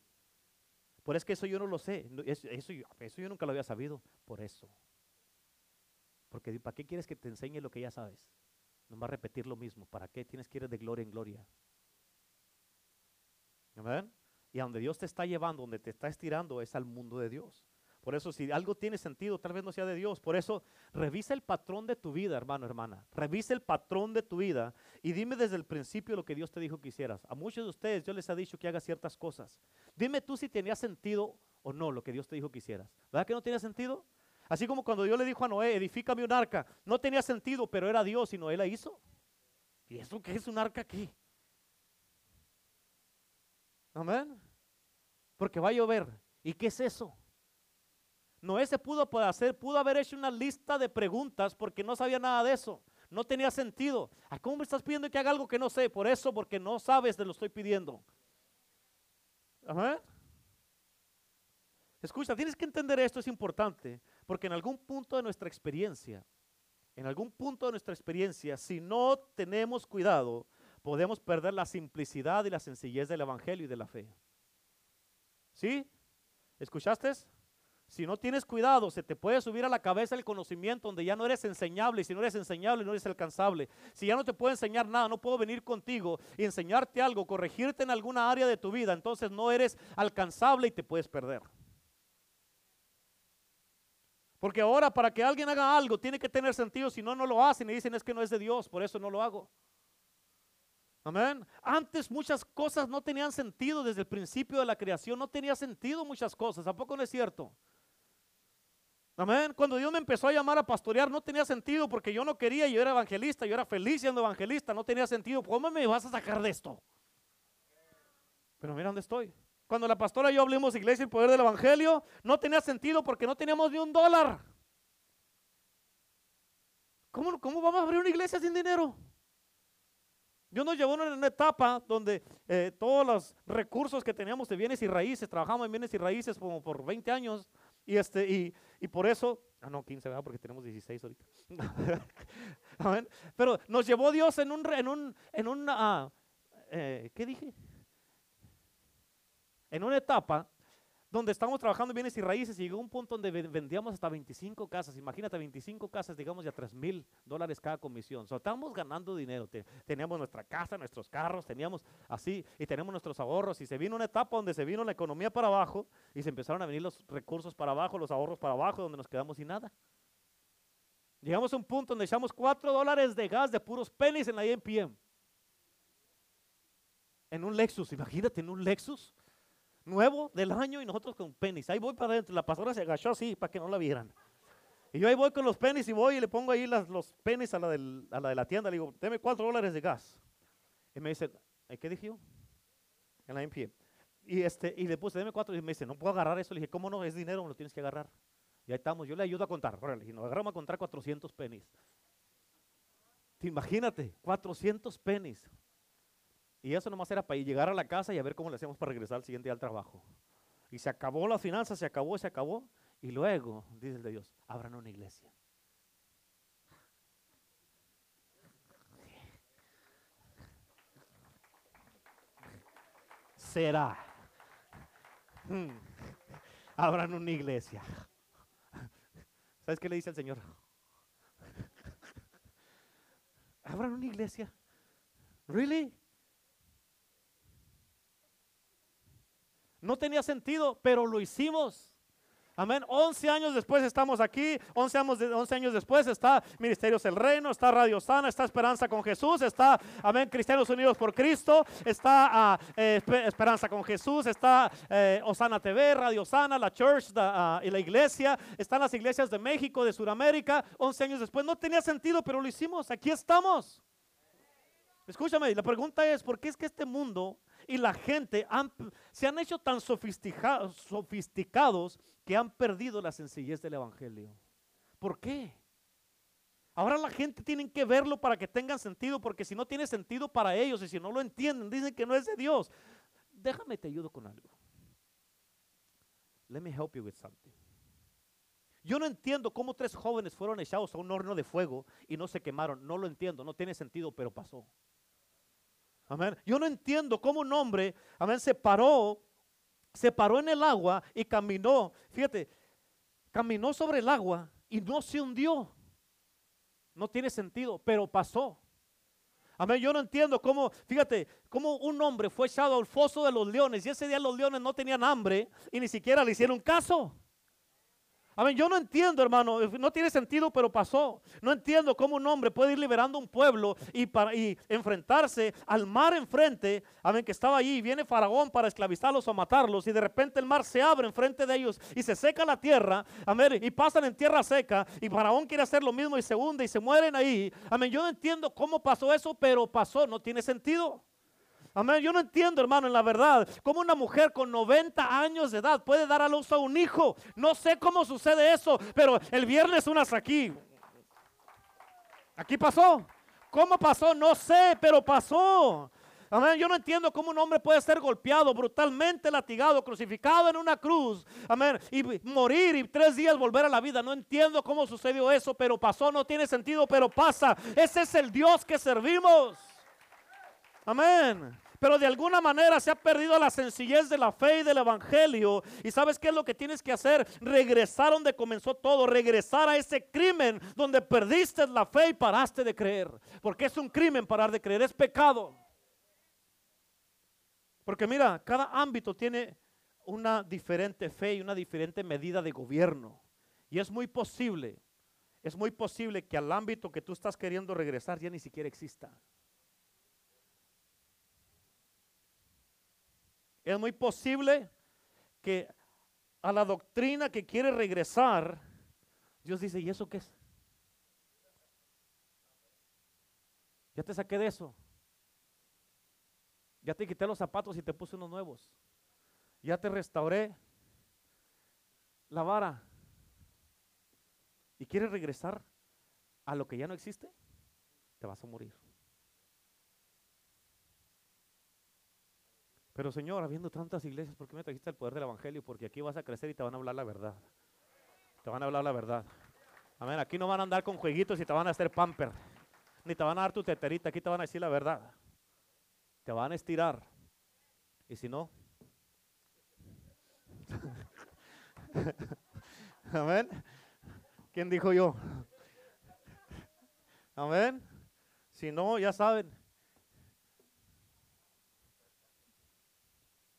Por es que eso yo no lo sé. Eso, eso, yo nunca lo había sabido. Por eso. Porque ¿para qué quieres que te enseñe lo que ya sabes? No va a repetir lo mismo. ¿Para qué tienes que ir de gloria en gloria? Amén. Y a donde Dios te está llevando, donde te está estirando, es al mundo de Dios. Por eso, si algo tiene sentido, tal vez no sea de Dios. Por eso, revisa el patrón de tu vida, hermano, hermana. Revisa el patrón de tu vida y dime desde el principio lo que Dios te dijo que hicieras. A muchos de ustedes yo les he dicho que hagas ciertas cosas. Dime tú si tenía sentido o no lo que Dios te dijo que hicieras. ¿Verdad que no tenía sentido? Así como cuando Dios le dijo a Noé, edifícame un arca. No tenía sentido, pero era Dios y Noé la hizo. ¿Y eso qué es un arca aquí? Amén. Porque va a llover. ¿Y qué es eso? Noé se pudo hacer, pudo haber hecho una lista de preguntas porque no sabía nada de eso. No tenía sentido. ¿A cómo me estás pidiendo que haga algo que no sé? Por eso, porque no sabes, te lo estoy pidiendo. Amén. Escucha, tienes que entender esto, es importante, porque en algún punto de nuestra experiencia, en algún punto de nuestra experiencia, si no tenemos cuidado, podemos perder la simplicidad y la sencillez del Evangelio y de la fe. ¿Sí? ¿Escuchaste? Si no tienes cuidado, se te puede subir a la cabeza el conocimiento donde ya no eres enseñable. Y si no eres enseñable, no eres alcanzable. Si ya no te puedo enseñar nada, no puedo venir contigo y enseñarte algo, corregirte en alguna área de tu vida, entonces no eres alcanzable y te puedes perder. Porque ahora para que alguien haga algo tiene que tener sentido, si no, no lo hacen y dicen es que no es de Dios, por eso no lo hago. Amén. Antes muchas cosas no tenían sentido desde el principio de la creación, no tenía sentido muchas cosas, ¿a poco no es cierto? Amén. Cuando Dios me empezó a llamar a pastorear no tenía sentido porque yo no quería, yo era evangelista, yo era feliz siendo evangelista, no tenía sentido. ¿Cómo me vas a sacar de esto? Pero mira dónde estoy. Cuando la pastora y yo hablamos iglesia y poder del evangelio, no tenía sentido porque no teníamos ni un dólar. ¿Cómo, cómo vamos a abrir una iglesia sin dinero? Dios nos llevó en una etapa donde eh, todos los recursos que teníamos de bienes y raíces, trabajamos en bienes y raíces como por 20 años, y, este, y, y por eso, ah no, 15, ¿verdad? Porque tenemos 16 ahorita. Pero nos llevó Dios en un, en un, en una, eh, ¿qué dije? En una etapa donde estamos trabajando en bienes y raíces y llegó un punto donde vendíamos hasta 25 casas. Imagínate, 25 casas, digamos ya 3 mil dólares cada comisión. So, estábamos ganando dinero. teníamos nuestra casa, nuestros carros, teníamos así y tenemos nuestros ahorros. Y se vino una etapa donde se vino la economía para abajo y se empezaron a venir los recursos para abajo, los ahorros para abajo, donde nos quedamos sin nada. Llegamos a un punto donde echamos 4 dólares de gas de puros pennies en la IMPM. En un Lexus, imagínate, en un Lexus nuevo del año y nosotros con penis. Ahí voy para adentro. La pastora se agachó así para que no la vieran. Y yo ahí voy con los penis y voy y le pongo ahí los penis a la, de la tienda. Le digo, deme cuatro dólares de gas. Y me dice, ¿qué dije? En la. Y, este, y le puse, deme cuatro. Y me dice, no puedo agarrar eso. Le dije, ¿cómo no? Es dinero, me lo tienes que agarrar. Y ahí estamos. Yo le ayudo a contar. Y nos agarramos a contar 400 penis. Imagínate, 400 penis. Y eso nomás era para llegar a la casa y a ver cómo le hacemos para regresar al siguiente día al trabajo. Y se acabó la finanza, se acabó, se acabó. Y luego, dice el de Dios, abran una iglesia. Será. Hmm. Abran una iglesia. ¿Sabes qué le dice el Señor? Abran una iglesia. ¿Really? No tenía sentido, pero lo hicimos. Amén. 11 años después estamos aquí. 11 años, 11 años después está Ministerios del Reino, está Radio Sana, está Esperanza con Jesús, está, amén, Cristianos Unidos por Cristo, está ah, eh, Esperanza con Jesús, está eh, Osana TV, Radio Sana, la Church ah, y la iglesia. Están las iglesias de México, de Sudamérica. 11 años después no tenía sentido, pero lo hicimos. Aquí estamos. Escúchame, la pregunta es, ¿por qué es que este mundo y la gente se han hecho tan sofisticados que han perdido la sencillez del Evangelio. ¿Por qué? Ahora la gente tiene que verlo para que tengan sentido, porque si no tiene sentido para ellos y si no lo entienden, dicen que no es de Dios. Déjame te ayudo con algo. Let me help you with something. Yo no entiendo cómo tres jóvenes fueron echados a un horno de fuego y no se quemaron. No lo entiendo, no tiene sentido, pero pasó. Amén. Yo no entiendo cómo un hombre, amén, se paró, se paró en el agua y caminó. Fíjate, caminó sobre el agua y no se hundió. No tiene sentido, pero pasó. Amén, yo no entiendo cómo, fíjate, cómo un hombre fue echado al foso de los leones y ese día los leones no tenían hambre y ni siquiera le hicieron caso. Amén, yo no entiendo, hermano, no tiene sentido, pero pasó. No entiendo cómo un hombre puede ir liberando un pueblo y, para, y enfrentarse al mar enfrente, amén, que estaba allí, y viene Faraón para esclavizarlos o matarlos, y de repente el mar se abre enfrente de ellos y se seca la tierra, amén, y pasan en tierra seca, y Faraón quiere hacer lo mismo y se hunde y se mueren ahí. Amén, yo no entiendo cómo pasó eso, pero pasó, no tiene sentido. Amén. Yo no entiendo, hermano, en la verdad, cómo una mujer con 90 años de edad puede dar a luz a un hijo. No sé cómo sucede eso, pero el viernes unas aquí. Aquí pasó. ¿Cómo pasó? No sé, pero pasó. Amén. Yo no entiendo cómo un hombre puede ser golpeado, brutalmente latigado, crucificado en una cruz. Amén. Y morir y tres días volver a la vida. No entiendo cómo sucedió eso, pero pasó. No tiene sentido, pero pasa. Ese es el Dios que servimos. Amén pero de alguna manera se ha perdido la sencillez de la fe y del evangelio. ¿Y sabes qué es lo que tienes que hacer? Regresar donde comenzó todo, regresar a ese crimen donde perdiste la fe y paraste de creer. Porque es un crimen parar de creer, es pecado. Porque mira, cada ámbito tiene una diferente fe y una diferente medida de gobierno. Y es muy posible, es muy posible que al ámbito que tú estás queriendo regresar ya ni siquiera exista. Es muy posible que a la doctrina que quiere regresar, Dios dice, ¿y eso qué es? Ya te saqué de eso. Ya te quité los zapatos y te puse unos nuevos. Ya te restauré la vara. ¿Y quieres regresar a lo que ya no existe? Te vas a morir. Pero Señor, habiendo tantas iglesias, ¿por qué me trajiste el poder del Evangelio? Porque aquí vas a crecer y te van a hablar la verdad. Te van a hablar la verdad. Amén. Aquí no van a andar con jueguitos y te van a hacer pamper. Ni te van a dar tu teterita. Aquí te van a decir la verdad. Te van a estirar. Y si no. Amén. ¿Quién dijo yo? Amén. Si no, ya saben.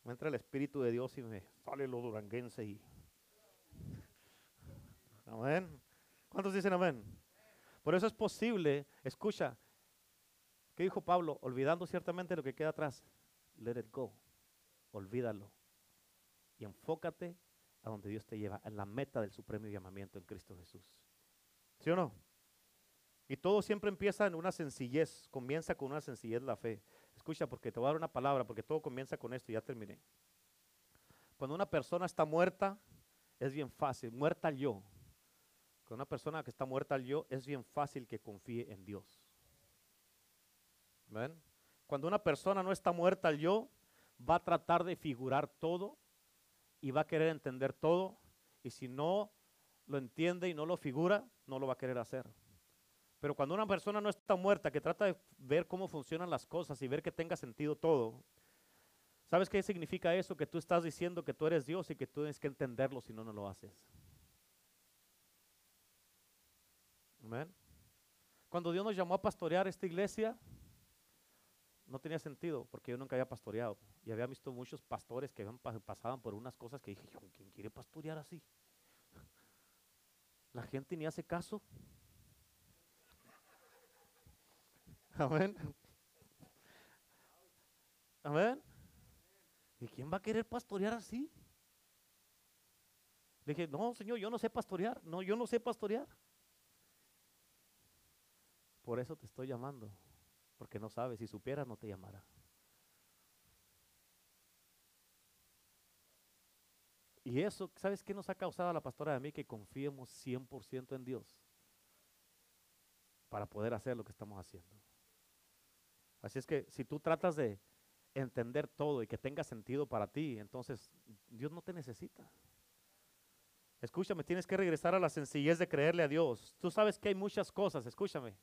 Me entra el Espíritu de Dios y me sale lo duranguense y... Amén. ¿Cuántos dicen amén? Por eso es posible, escucha, ¿qué dijo Pablo? Olvidando ciertamente lo que queda atrás. Let it go. Olvídalo. Y enfócate a donde Dios te lleva, en la meta del supremo llamamiento en Cristo Jesús. ¿Sí o no? Y todo siempre empieza en una sencillez, comienza con una sencillez la fe. Escucha, porque te voy a dar una palabra, porque todo comienza con esto, ya terminé. Cuando una persona está muerta, es bien fácil, muerta al yo. Cuando una persona que está muerta al yo, es bien fácil que confíe en Dios. ¿Ven? Cuando una persona no está muerta al yo, va a tratar de figurar todo y va a querer entender todo. Y si no lo entiende y no lo figura, no lo va a querer hacer. Pero cuando una persona no está muerta, que trata de ver cómo funcionan las cosas y ver que tenga sentido todo, ¿sabes qué significa eso? Que tú estás diciendo que tú eres Dios y que tú tienes que entenderlo si no, no lo haces. Amén. Cuando Dios nos llamó a pastorear esta iglesia, no tenía sentido porque yo nunca había pastoreado y había visto muchos pastores que pasaban por unas cosas que dije, ¿quién quiere pastorear así? La gente ni hace caso. Amén. Amén. ¿Y quién va a querer pastorear así? Le dije, no, Señor, yo no sé pastorear. No, yo no sé pastorear. Por eso te estoy llamando. Porque no sabes, si supieras no te llamara. Y eso, ¿sabes qué nos ha causado a la pastora de mí? Que confiemos 100% en Dios para poder hacer lo que estamos haciendo. Así es que si tú tratas de entender todo y que tenga sentido para ti, entonces Dios no te necesita. Escúchame, tienes que regresar a la sencillez de creerle a Dios. Tú sabes que hay muchas cosas, escúchame.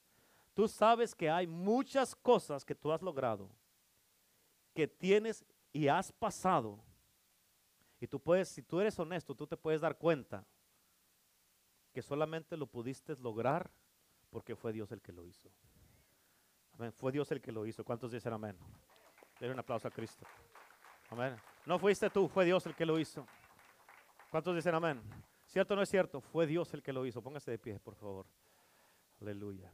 Tú sabes que hay muchas cosas que tú has logrado, que tienes y has pasado. Y tú puedes, si tú eres honesto, tú te puedes dar cuenta que solamente lo pudiste lograr porque fue Dios el que lo hizo. Fue Dios el que lo hizo. ¿Cuántos dicen amén? Denle un aplauso a Cristo. Amén. No fuiste tú, fue Dios el que lo hizo. ¿Cuántos dicen amén? ¿Cierto o no es cierto? Fue Dios el que lo hizo. Póngase de pie, por favor. Aleluya.